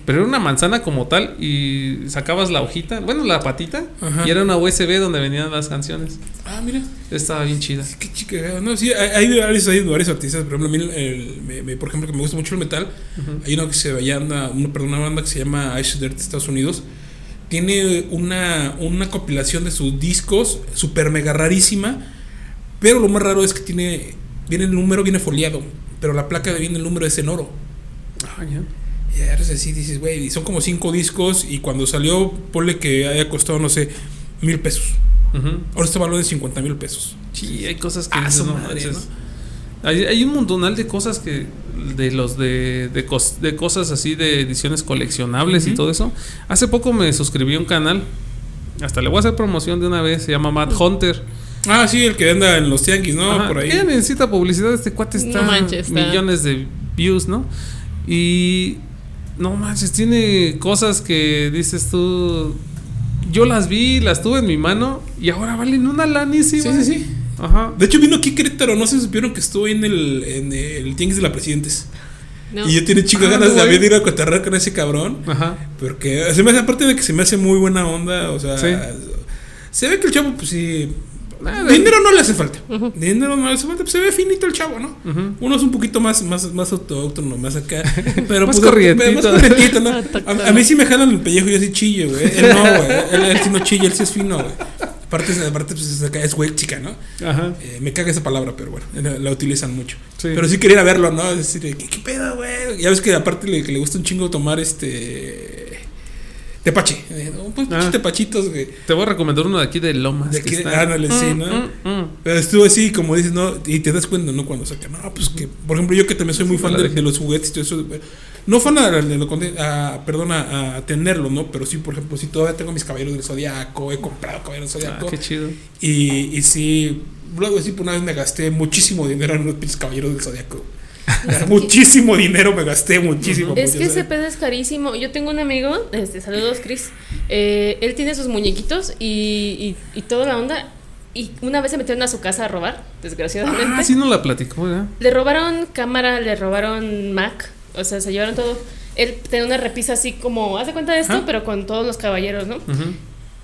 pero era una manzana como tal y sacabas la hojita, bueno, la patita, y era una USB donde venían las canciones. Ah, mira. Estaba bien chida. Qué chica. No, sí, hay, varios, hay varios artistas. Por ejemplo, a mí, el, por ejemplo, que me gusta mucho el metal, hay uno que se veía, una, perdón, una banda que se llama Ice Dirt de Estados Unidos tiene una, una compilación de sus discos, super mega rarísima. Pero lo más raro es que tiene. Viene el número, viene foliado. Pero la placa viene el número es en oro. Ah, ya. Y ahora así dices, güey, son como cinco discos. Y cuando salió, ponle que haya costado, no sé, mil pesos. Ahora este valor es 50 mil pesos. Sí, hay cosas que. Ah, no, madre, ¿no? Hay, hay, un montonal de cosas que. De los de, de, de cosas así de ediciones coleccionables y todo eso. Hace poco me suscribí a un canal. Hasta le voy a hacer promoción de una vez. Se llama Matt Hunter. Ah, sí, el que anda en los tianguis, ¿no? Por ahí. necesita publicidad. Este cuate está. millones de views, ¿no? Y. No manches, tiene cosas que dices tú. Yo las vi, las tuve en mi mano y ahora valen una lanísima. Sí, sí, sí. Ajá. De hecho, vino aquí Querétaro, no se supieron que estuvo en el, en el Tianguis de la Presidentes. Y yo tiene chicas ah, ganas de ir a cotarrar con ese cabrón. Ajá. Porque se me hace, aparte de que se me hace muy buena onda, o sea, se ve que el chavo, pues sí. dinero no le hace falta. Dinero no le hace falta. Pues se ve finito el chavo, ¿no? Uno es un poquito más, más, más autóctono, más acá. Pero más pues, corrientito. Más corrientito, ¿no? A, mí sí me jalan el pellejo y yo así chillo, güey. Él no, güey. Él, él, sí no chilla, él sí es fino, güey. Aparte, aparte pues, es güey chica, ¿no? Ajá. Eh, me caga esa palabra, pero bueno, la, utilizan mucho. Pero sí quería verlo, ¿no? Es decir, ¿qué, qué pedo, güey? Ya ves que aparte le, que le gusta un chingo tomar este. Tepache. Eh, pues ah. tepachitos, güey. Te voy a recomendar uno de aquí de Lomas. De aquí, sí, mm, ¿no? Mm, mm. Pero estuvo así, como dices, ¿no? Y te das cuenta, ¿no? Cuando saca, no, pues que, por ejemplo, yo que también soy muy fan de, de, los juguetes y todo eso, no fan a, a, perdón, a, tenerlo, ¿no? Pero sí, por ejemplo, sí todavía tengo mis caballeros del zodiaco, he comprado caballeros del zodiaco. Ah, qué chido. Y, y sí, luego sí, por una vez me gasté muchísimo dinero en unos caballeros del zodiaco. muchísimo dinero me gasté, muchísimo. Es que ese pedo es carísimo. Yo tengo un amigo, este, saludos Chris, eh, él tiene sus muñequitos y, y, toda la onda. Y una vez se metieron a su casa a robar, desgraciadamente. Ah, sí no la platicó, ¿verdad? Le robaron cámara, le robaron Mac, o sea, se llevaron todo. Él tenía una repisa así como, haz de cuenta de esto, pero con todos los caballeros, ¿no?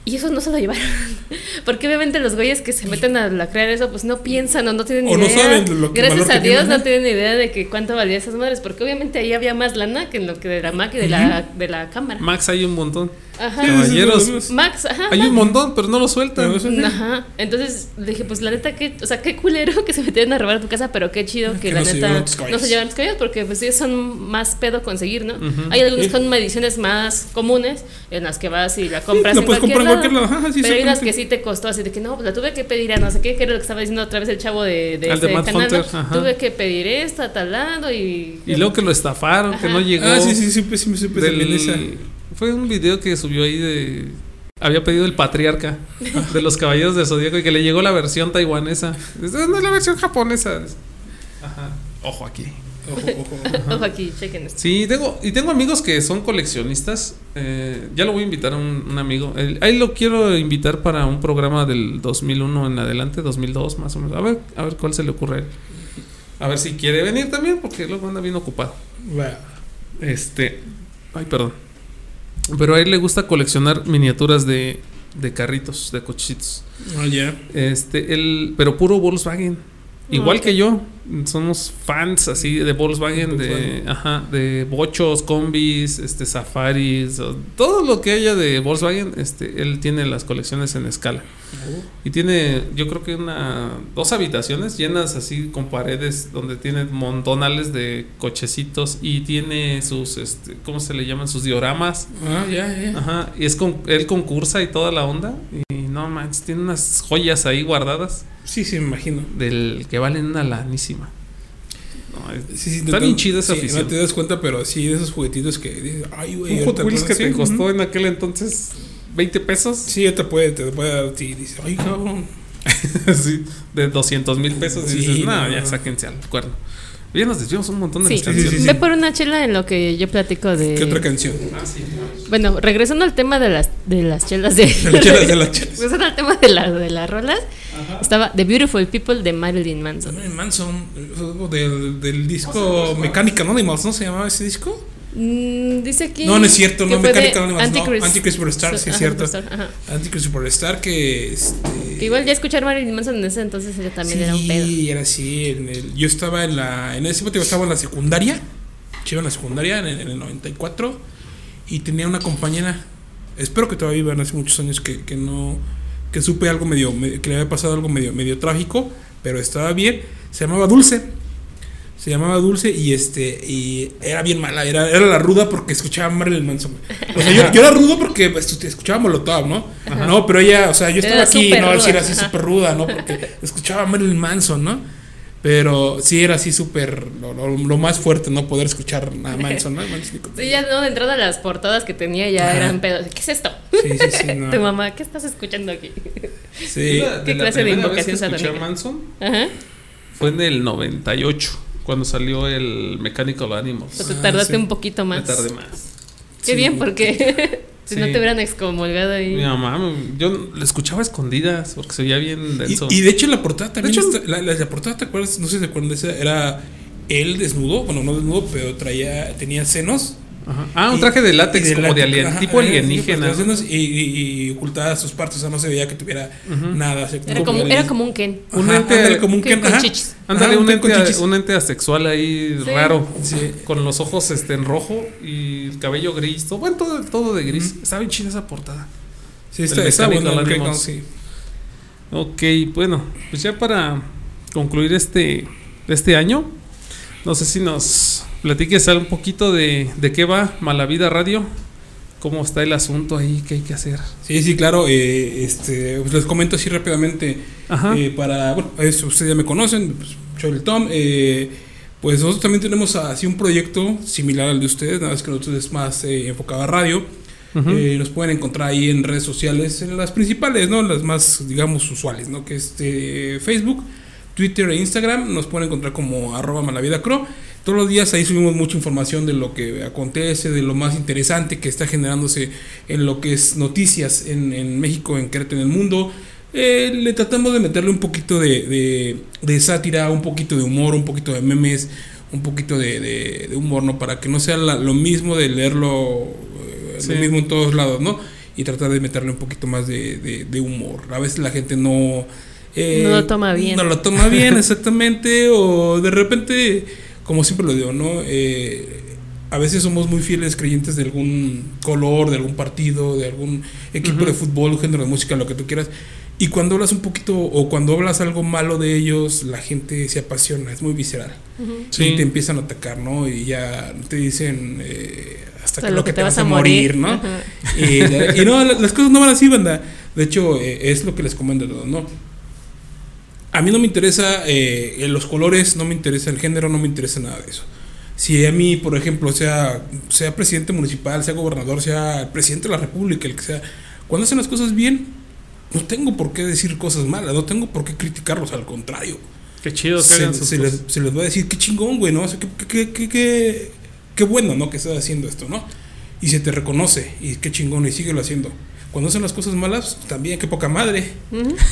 Y esos no se lo llevaron. Porque obviamente los güeyes que se meten a, crear eso, pues no piensan o no tienen o idea. No saben lo que Gracias a Dios no tienen idea de que cuánto valía esas madres. Porque obviamente ahí había más lana que en lo que de la Mac y de, la, de la cámara. Max hay un montón. Ajá. Caballeros. Max, ajá. Hay un montón, pero no lo sueltan. Ajá. Entonces dije, pues la neta, que, o sea, qué culero que se metieron a robar tu casa, pero qué chido que, la neta no se llevan los caballos, porque pues sí son más pedo conseguir, ¿no? Hay algunas con ediciones más comunes en las que vas y la compras en cualquier lado. pero hay unas que sí te costó así de que no, pues la tuve que pedir a no sé qué, que era lo que estaba diciendo otra vez el chavo de, de este canal. Tuve que pedir esto a tal lado y. Y luego que lo estafaron, que no llegó. Ah, sí, sí, sí, sí, sí, Fue un video que subió ahí de. Había pedido el patriarca de los caballeros de Zodíaco y que le llegó la versión taiwanesa. No es la versión japonesa. Ajá. Ojo aquí. Ojo, ojo. aquí, chequen esto. Sí, tengo, y tengo amigos que son coleccionistas. Eh, ya lo voy a invitar a un, amigo. ahí lo quiero invitar para un programa del 2001 en adelante, 2002 más o menos. A ver, a ver cuál se le ocurre a él. A ver si quiere venir también, porque luego anda bien ocupado. Este. Ay, perdón. Pero a él le gusta coleccionar miniaturas de, de carritos, de cochitos. Ah, ya. Este, él, pero puro Volkswagen. Igual que yo, somos fans así de Volkswagen, de, ajá, de bochos, combis, este, safaris, todo lo que haya de Volkswagen, este, él tiene las colecciones en escala. Oh. Y tiene, yo creo que una, dos habitaciones llenas así con paredes donde tiene montonales de cochecitos y tiene sus, este, ¿cómo se le llaman? Sus dioramas. Ah, ya, ya. Ajá, y es con, él concursa y toda la onda. Y no manches, tiene unas joyas ahí guardadas. Sí, sí, me imagino. Del que valen una lanísima. No, sí, sí, está bien chida esa sí, No te das cuenta, pero sí, de esos juguetitos que ay, güey. Un Hot Wheels que te costó en aquel entonces 20 pesos. Sí, te puede, te puede dar, sí, dice, ay, cabrón. sí, de 200 mil pesos. y dices, no, ya sáquense al cuerno. Ya nos desviamos un montón de canciones. Ve por una chela en lo que yo platico de. ¿Qué otra canción? Ah, sí. Bueno, regresando al tema de las, de las chelas de. de las chelas de las chelas. regresando al tema de, la, de las rolas. Estaba The Beautiful People de Marilyn Manson. Marilyn Manson, del, del disco Mecánica Anonymous, ¿no se llamaba ese disco? Mm, dice aquí. No, no es cierto, no Mecánica Antichrist. no. Antichrist Superstar, sí es cierto. Antichrist Superstar, que. Este, que igual ya escuchar Marilyn Manson en ese entonces ella también era un pedo. Sí, era así. En el, yo estaba en la. En ese momento estaba en la secundaria. Yo en la secundaria, en, en el 94. Y tenía una compañera. Espero que todavía vivan hace muchos años que, que no que supe algo medio, que le había pasado algo medio, medio trágico, pero estaba bien. Se llamaba Dulce. Se llamaba Dulce y este y era bien mala, era, era la ruda porque escuchaba Marilyn Manson. O sea, yo, yo era rudo porque pues, escuchaba Molotov, ¿no? No, pero ella, o sea, yo estaba aquí, no, ruda. era así súper ruda, ¿no? Porque escuchaba Marilyn Manson, ¿no? Pero sí era así súper lo, más fuerte, no poder escuchar nada Manson, ¿no? Sí, ya no, de entrada las portadas que tenía ya eran pedos. ¿Qué es esto? Sí, sí, sí. No. tu mamá, ¿qué estás escuchando aquí? Sí. ¿Qué clase de invocación satánica? Manson Ajá. fue en el 98, cuando salió el Mechanical Animals. O te tardaste ah, un poquito más. Me tardé más. Qué bien, porque Si no te hubieran excomulgado ahí. Mi mamá, yo le escuchaba escondidas porque se veía bien denso. Y, de hecho la portada también. la, la, portada, ¿te acuerdas? No sé si te acuerdas de esa. Era él desnudo, bueno, no desnudo, pero traía, tenía senos Ah, un traje de látex como de alien, tipo alienígena. y, y, ocultadas sus partes, o sea, no se veía que tuviera nada. era, como, era como un Ken. Un ente, como un Ken. Ándale, un, ente, un ente asexual ahí raro, con los ojos este, en rojo y el cabello gris, todo, bueno, todo, todo de gris. Estaba bien chida esa portada. Sí, está, está bueno. sí. Ok, bueno, pues ya para concluir este, este año, no sé si nos platiques un poquito de, de qué va Malavida Radio. ¿Cómo está el asunto ahí? ¿Qué hay que hacer? Sí, sí, claro. Eh, este, pues les comento así rápidamente. Eh, para, bueno, ustedes ya me conocen, pues, yo el Tom. Eh, pues nosotros también tenemos así un proyecto similar al de ustedes, nada más que nosotros es más enfocado a radio. nos pueden encontrar ahí en redes sociales, en las principales, ¿no? Las más, digamos, usuales, ¿no? Que es Facebook, Twitter e Instagram. Nos pueden encontrar como arroba malavidacro. Todos los días ahí subimos mucha información de lo que acontece, de lo más interesante que está generándose en lo que es noticias en, en México, en Querétaro, en el mundo. Eh, le tratamos de meterle un poquito de, de, sátira, un poquito de humor, un poquito de memes, un poquito de, de humor, ¿no? Para que no sea lo mismo de leerlo eh, lo mismo en todos lados, ¿no? Y tratar de meterle un poquito más de, humor. A veces la gente no... Eh, no lo toma bien. No lo toma bien, exactamente. o de repente como siempre lo digo, ¿no? Eh, a veces somos muy fieles creyentes de algún color, de algún partido, de algún equipo de fútbol, género de música, lo que tú quieras. Y cuando hablas un poquito o cuando hablas algo malo de ellos, la gente se apasiona, es muy visceral. Y te empiezan a atacar, ¿no? Y ya te dicen eh, hasta que, lo que, te, vas, a morir, ¿no? y, no, las cosas no van así, banda. De hecho, eh, es lo que les comento todo, ¿no? A mí no me interesa eh, los colores, no me interesa el género, no me interesa nada de eso. Si a mí, por ejemplo, sea, sea presidente municipal, sea gobernador, sea presidente de la república, el que sea, cuando hacen las cosas bien, no tengo por qué decir cosas malas, no tengo por qué criticarlos, al contrario. Qué chido se, les, se, les, va a decir, qué chingón, güey, ¿no? O sea, qué, qué, qué, qué, bueno, ¿no? Que estás haciendo esto, ¿no? Y se te reconoce, y qué chingón, y síguelo haciendo. Cuando hacen las cosas malas, también qué poca madre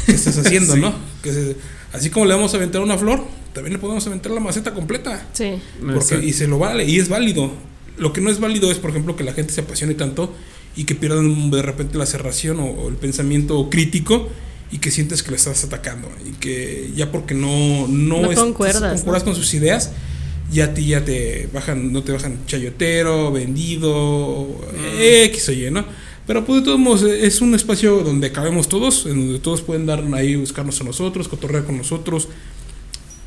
que estás haciendo, ¿no? Que así como le vamos a aventar una flor, también le podemos aventar la maceta completa. Sí. Porque, y se lo vale, y es válido. Lo que no es válido es, por ejemplo, que la gente se apasione tanto y que pierdan de repente la cerración o el pensamiento crítico y que sientes que lo estás atacando y que ya porque no no, no concuerdas, con sus ideas ya a ti ya te bajan no te bajan chayotero vendido mm. x o y no pero pues de todos modos es un espacio donde cabemos todos en donde todos pueden dar ahí buscarnos a nosotros cotorrear con nosotros.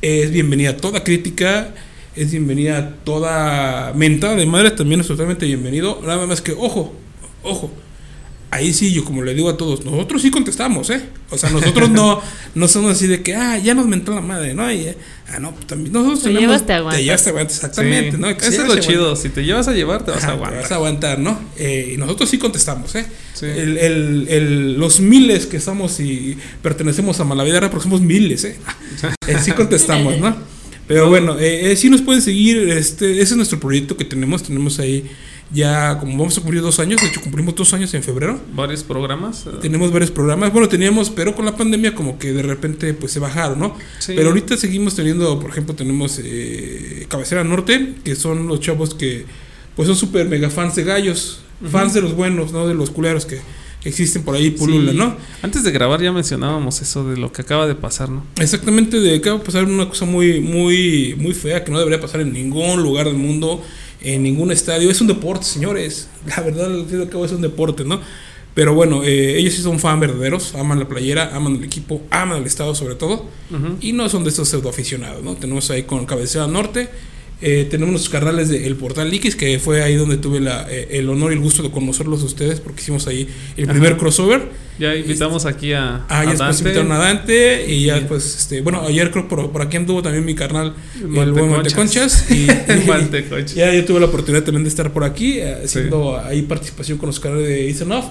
Es bienvenida toda crítica es bienvenida toda mentada de madre también es totalmente bienvenido. Nada más que ojo ojo ahí sí, yo como le digo a todos, nosotros sí contestamos, ¿eh? O sea, nosotros no, no somos así de que, ah, ya nos mentó la madre, ¿no? Y, ah, no, pues también nosotros te Llevas, te aguantas. Te llevas, te aguantas, exactamente, ¿no? Eso es lo chido, si te llevas a llevar, te vas a aguantar. Te vas a aguantar, ¿no? Eh, y nosotros sí contestamos, ¿eh? El, el, el, los miles que somos y pertenecemos a Malavidara, porque somos miles, ¿eh? eh sí contestamos, ¿no? Pero bueno, eh, eh, sí nos pueden seguir, este, ese es nuestro proyecto que tenemos, tenemos ahí ya como vamos a cumplir dos años, de hecho cumplimos dos años en febrero. ¿Varios programas? Tenemos varios programas, bueno, teníamos, pero con la pandemia como que de repente pues se bajaron, ¿no? Pero ahorita seguimos teniendo, por ejemplo, tenemos eh, Cabecera Norte, que son los chavos que pues son súper mega fans de gallos, fans de los buenos, ¿no? De los culeros que existen por ahí pulula, ¿no? Antes de grabar ya mencionábamos eso de lo que acaba de pasar, ¿no? Exactamente, de acaba de pasar una cosa muy, muy, muy fea que no debería pasar en ningún lugar del mundo en ningún estadio. Es un deporte, señores. La verdad, al cabo es un deporte, ¿no? Pero bueno, eh, ellos sí son fan verdaderos, aman la playera, aman el equipo, aman el estado sobre todo, y no son de estos pseudo aficionados, ¿no? Tenemos ahí con Cabecera Norte, eh, tenemos nuestros canales de El Portal Liquis, que fue ahí donde tuve la, eh, el honor y el gusto de conocerlos a ustedes, porque hicimos ahí el primer crossover. Ya invitamos aquí a, ah, ya después invitaron a Dante, y ya después, este, bueno, ayer creo por, por aquí anduvo también mi carnal, el buen Manteconchas. Y, ya yo tuve la oportunidad también de estar por aquí, eh, haciendo ahí participación con los canales de Isenoff.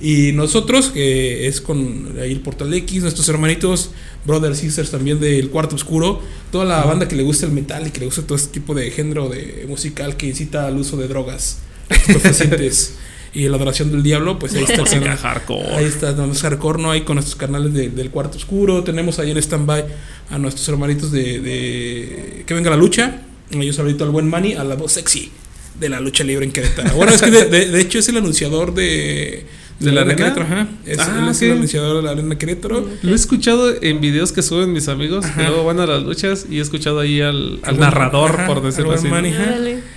Y nosotros, que es con ahí el Portal X, nuestros hermanitos, brothers, sisters también del Cuarto Oscuro, toda la banda que le gusta el metal y que le gusta todo este tipo de género de musical que incita al uso de drogas y la adoración del diablo, pues ahí está. Música hardcore. Ahí está, es hardcore, ¿no? Ahí con nuestros canales del Cuarto Oscuro. Tenemos ahí en stand-by a nuestros hermanitos de, de Que Venga la Lucha. Ellos ahorita al buen Manny, a la voz sexy de la lucha libre en Querétaro. Bueno, es que de hecho es el anunciador de ¿De la, arena? Querétaro, ajá. Es, ah, es el anunciador de la arena Querétaro. Lo he escuchado en videos que suben mis amigos, que luego van a las luchas y he escuchado ahí al, al narrador, por decirlo así.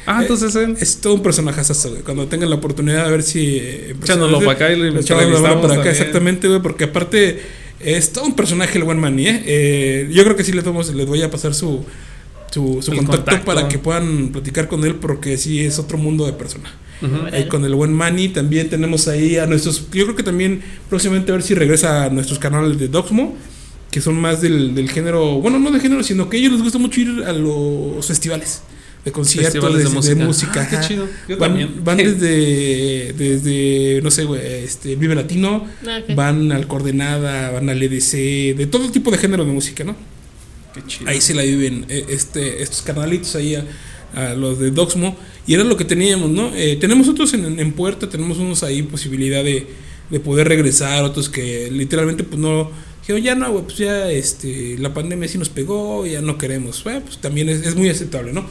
ah, entonces eh, es todo un personaje güey. Cuando tengan la oportunidad de ver si. Eh, Echándolo para acá y lo para acá, exactamente, güey, porque aparte es todo un personaje el buen Manny, ¿eh? ¿eh? yo creo que sí les, vamos, les voy a pasar su, su, su contacto, para que puedan platicar con él, porque sí es otro mundo de persona con el buen Manny también tenemos ahí a nuestros. Yo creo que también próximamente a ver si regresa a nuestros canales de Doxmo, que son más del, género. Bueno, no de género, sino que a ellos les gusta mucho ir a los festivales de conciertos, de, música. Ah, qué chido. van, desde, desde, no sé, este, Vive Latino, ah, van al Coordenada, van al EDC, de todo tipo de género de música, ¿no? Qué chido. Ahí se la viven eh, este, estos canalitos ahí a los de Doxmo. Y era lo que teníamos, ¿no? Eh, tenemos otros en, en, puerta, tenemos unos ahí posibilidad de, de, poder regresar, otros que literalmente pues no... Dijeron, ya no, pues ya este, la pandemia sí nos pegó, ya no queremos. Bueno, pues también es, es muy aceptable, ¿no?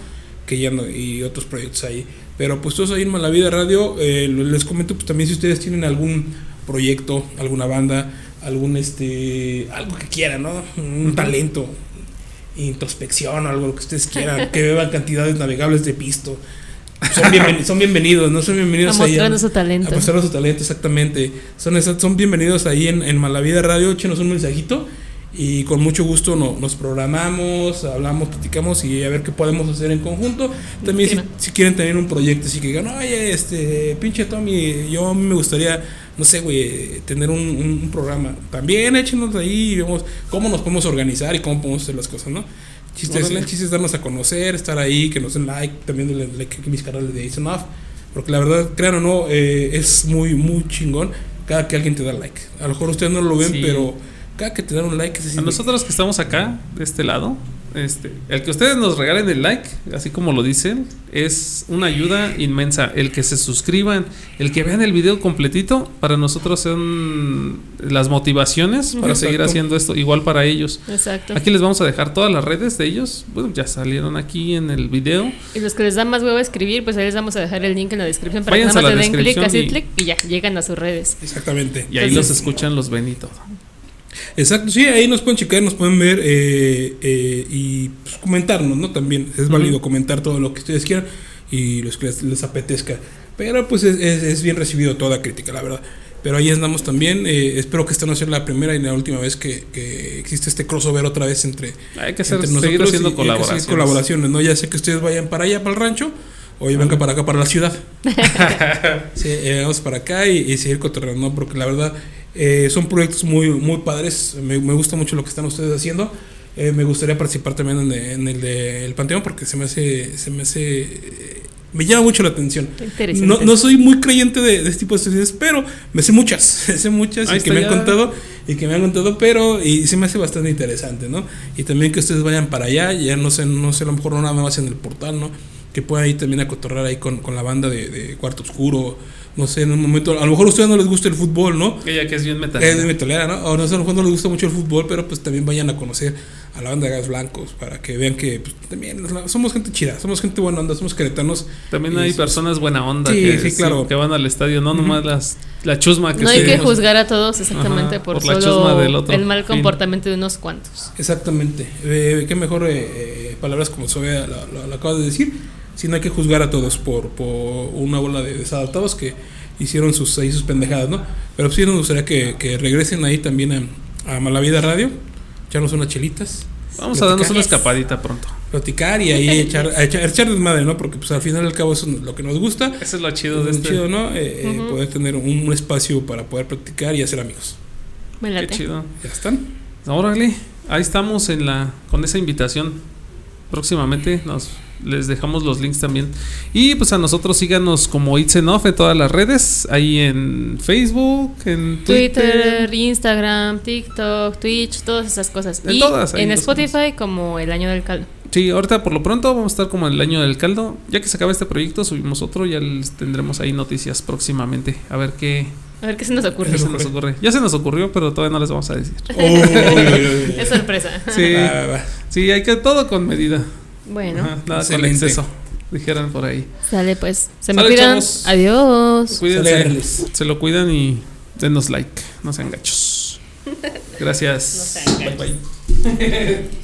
Que ya no, y otros proyectos ahí. Pero pues todos ahí en Malavida Radio, eh, les comento pues también si ustedes tienen algún proyecto, alguna banda, algún este, algo que quieran, ¿no? Un talento, introspección o algo que ustedes quieran, que beban cantidades navegables de pisto. Son, bienvenidos, ¿no? Son bienvenidos a mostrar su talento. A mostrar su talento, exactamente. Son, son bienvenidos ahí en, en Malavida Radio. Échenos un mensajito y con mucho gusto nos programamos, hablamos, platicamos y a ver qué podemos hacer en conjunto. También si, quieren tener un proyecto, así que digan, oye, este, pinche Tommy, yo a me gustaría, no sé, güey, tener un, un, programa. También échenos ahí y vemos cómo nos podemos organizar y cómo podemos hacer las cosas, ¿no? Chistes, el chiste es darnos a conocer, estar ahí, que nos den like, también denle like a mis canales de Ace Off, porque la verdad, crean o no, eh, es muy, muy chingón cada que alguien te da like. A lo mejor ustedes no lo ven, pero acá que te dan un like. A nosotros que estamos acá, de este lado, este, el que ustedes nos regalen el like, así como lo dicen, es una ayuda inmensa. El que se suscriban, el que vean el video completito, para nosotros son las motivaciones para seguir haciendo esto, igual para ellos. Exacto. Aquí les vamos a dejar todas las redes de ellos, bueno, ya salieron aquí en el video. Y los que les dan más huevo a escribir, pues ahí les vamos a dejar el link en la descripción para que nada más le den clic, así clic y ya llegan a sus redes. Exactamente. Y ahí los escuchan, los ven y todo. Exacto, sí, ahí nos pueden checar, nos pueden ver eh, eh, y pues, comentarnos, ¿no? También es válido comentar todo lo que ustedes quieran y los que les, apetezca. Pero pues es, bien recibido toda crítica, la verdad. Pero ahí andamos también. Eh, espero que esta no sea la primera y la última vez que, existe este crossover otra vez entre, hay que hacer, entre nosotros haciendo colaboraciones. colaboraciones, ¿no? Ya sé que ustedes vayan para allá, para el rancho, o vengan para acá, para la ciudad. sí, vamos para acá y, y seguir cotorreando, ¿no? Porque la verdad eh, son proyectos muy, muy padres. Me, gusta mucho lo que están ustedes haciendo. Eh, me gustaría participar también en, el del Panteón porque se me hace. Se me hace. Eh, me llama mucho la atención. No, no, soy muy creyente de, este tipo de estudios, pero me sé muchas, sé muchas y que me han contado y que me han contado, pero y se me hace bastante interesante, ¿no? Y también que ustedes vayan para allá, ya no sé, no sé, a lo mejor no nada más en el portal, ¿no? Que puedan ir también a cotorrar ahí con, con la banda de, de Cuarto Oscuro no sé, en un momento, a lo mejor a ustedes no les gusta el fútbol, ¿no? Ella que es bien metalera. Es metalera, ¿no? O no sé, a lo mejor no les gusta mucho el fútbol, pero pues también vayan a conocer a la banda de Gas Blancos para que vean que pues, también somos gente chida, somos gente buena onda, somos queretanos. También hay personas buena onda que, claro. que van al estadio, no nomás las, la chusma que No hay que juzgar a todos exactamente por, solo el mal comportamiento de unos cuantos. Exactamente. Eh, qué mejor eh, eh, palabras como Sofía lo, acaba de decir si no hay que juzgar a todos por, por una bola de desadaptados que hicieron sus, ahí sus pendejadas, ¿no? Pero sí nos gustaría que, que regresen ahí también a, a Malavida Radio, echarnos unas chelitas. Vamos a darnos una escapadita pronto. Platicar y ahí echar, echar, echar, desmadre, ¿no? Porque pues al final y al cabo eso es lo que nos gusta. Eso es lo chido de este. chido, ¿no? Eh, eh, poder tener un, un, espacio para poder practicar y hacer amigos. Qué chido. Ya están. Órale, ahí estamos en la con esa invitación. Próximamente nos les dejamos los links también. Y pues a nosotros síganos como It's Enough en todas las redes, ahí en Facebook, en Twitter, Instagram, TikTok, Twitch, todas esas cosas. En y todas. En Spotify como El Año del Caldo. Sí, ahorita por lo pronto vamos a estar como el año del caldo. Ya que se acaba este proyecto, subimos otro, ya les tendremos ahí noticias próximamente. A ver qué. A ver qué se nos ocurre. se nos ocurre. Ya se nos ocurrió, pero todavía no les vamos a decir. es sorpresa. Sí, sí, hay que todo con medida. Bueno, nada con exceso. Dijeran por ahí. Sale pues. Se me cuidan. Adiós. Cuídense. Se lo cuidan y denos like. No sean gachos. Gracias. No sean gachos. Bye bye.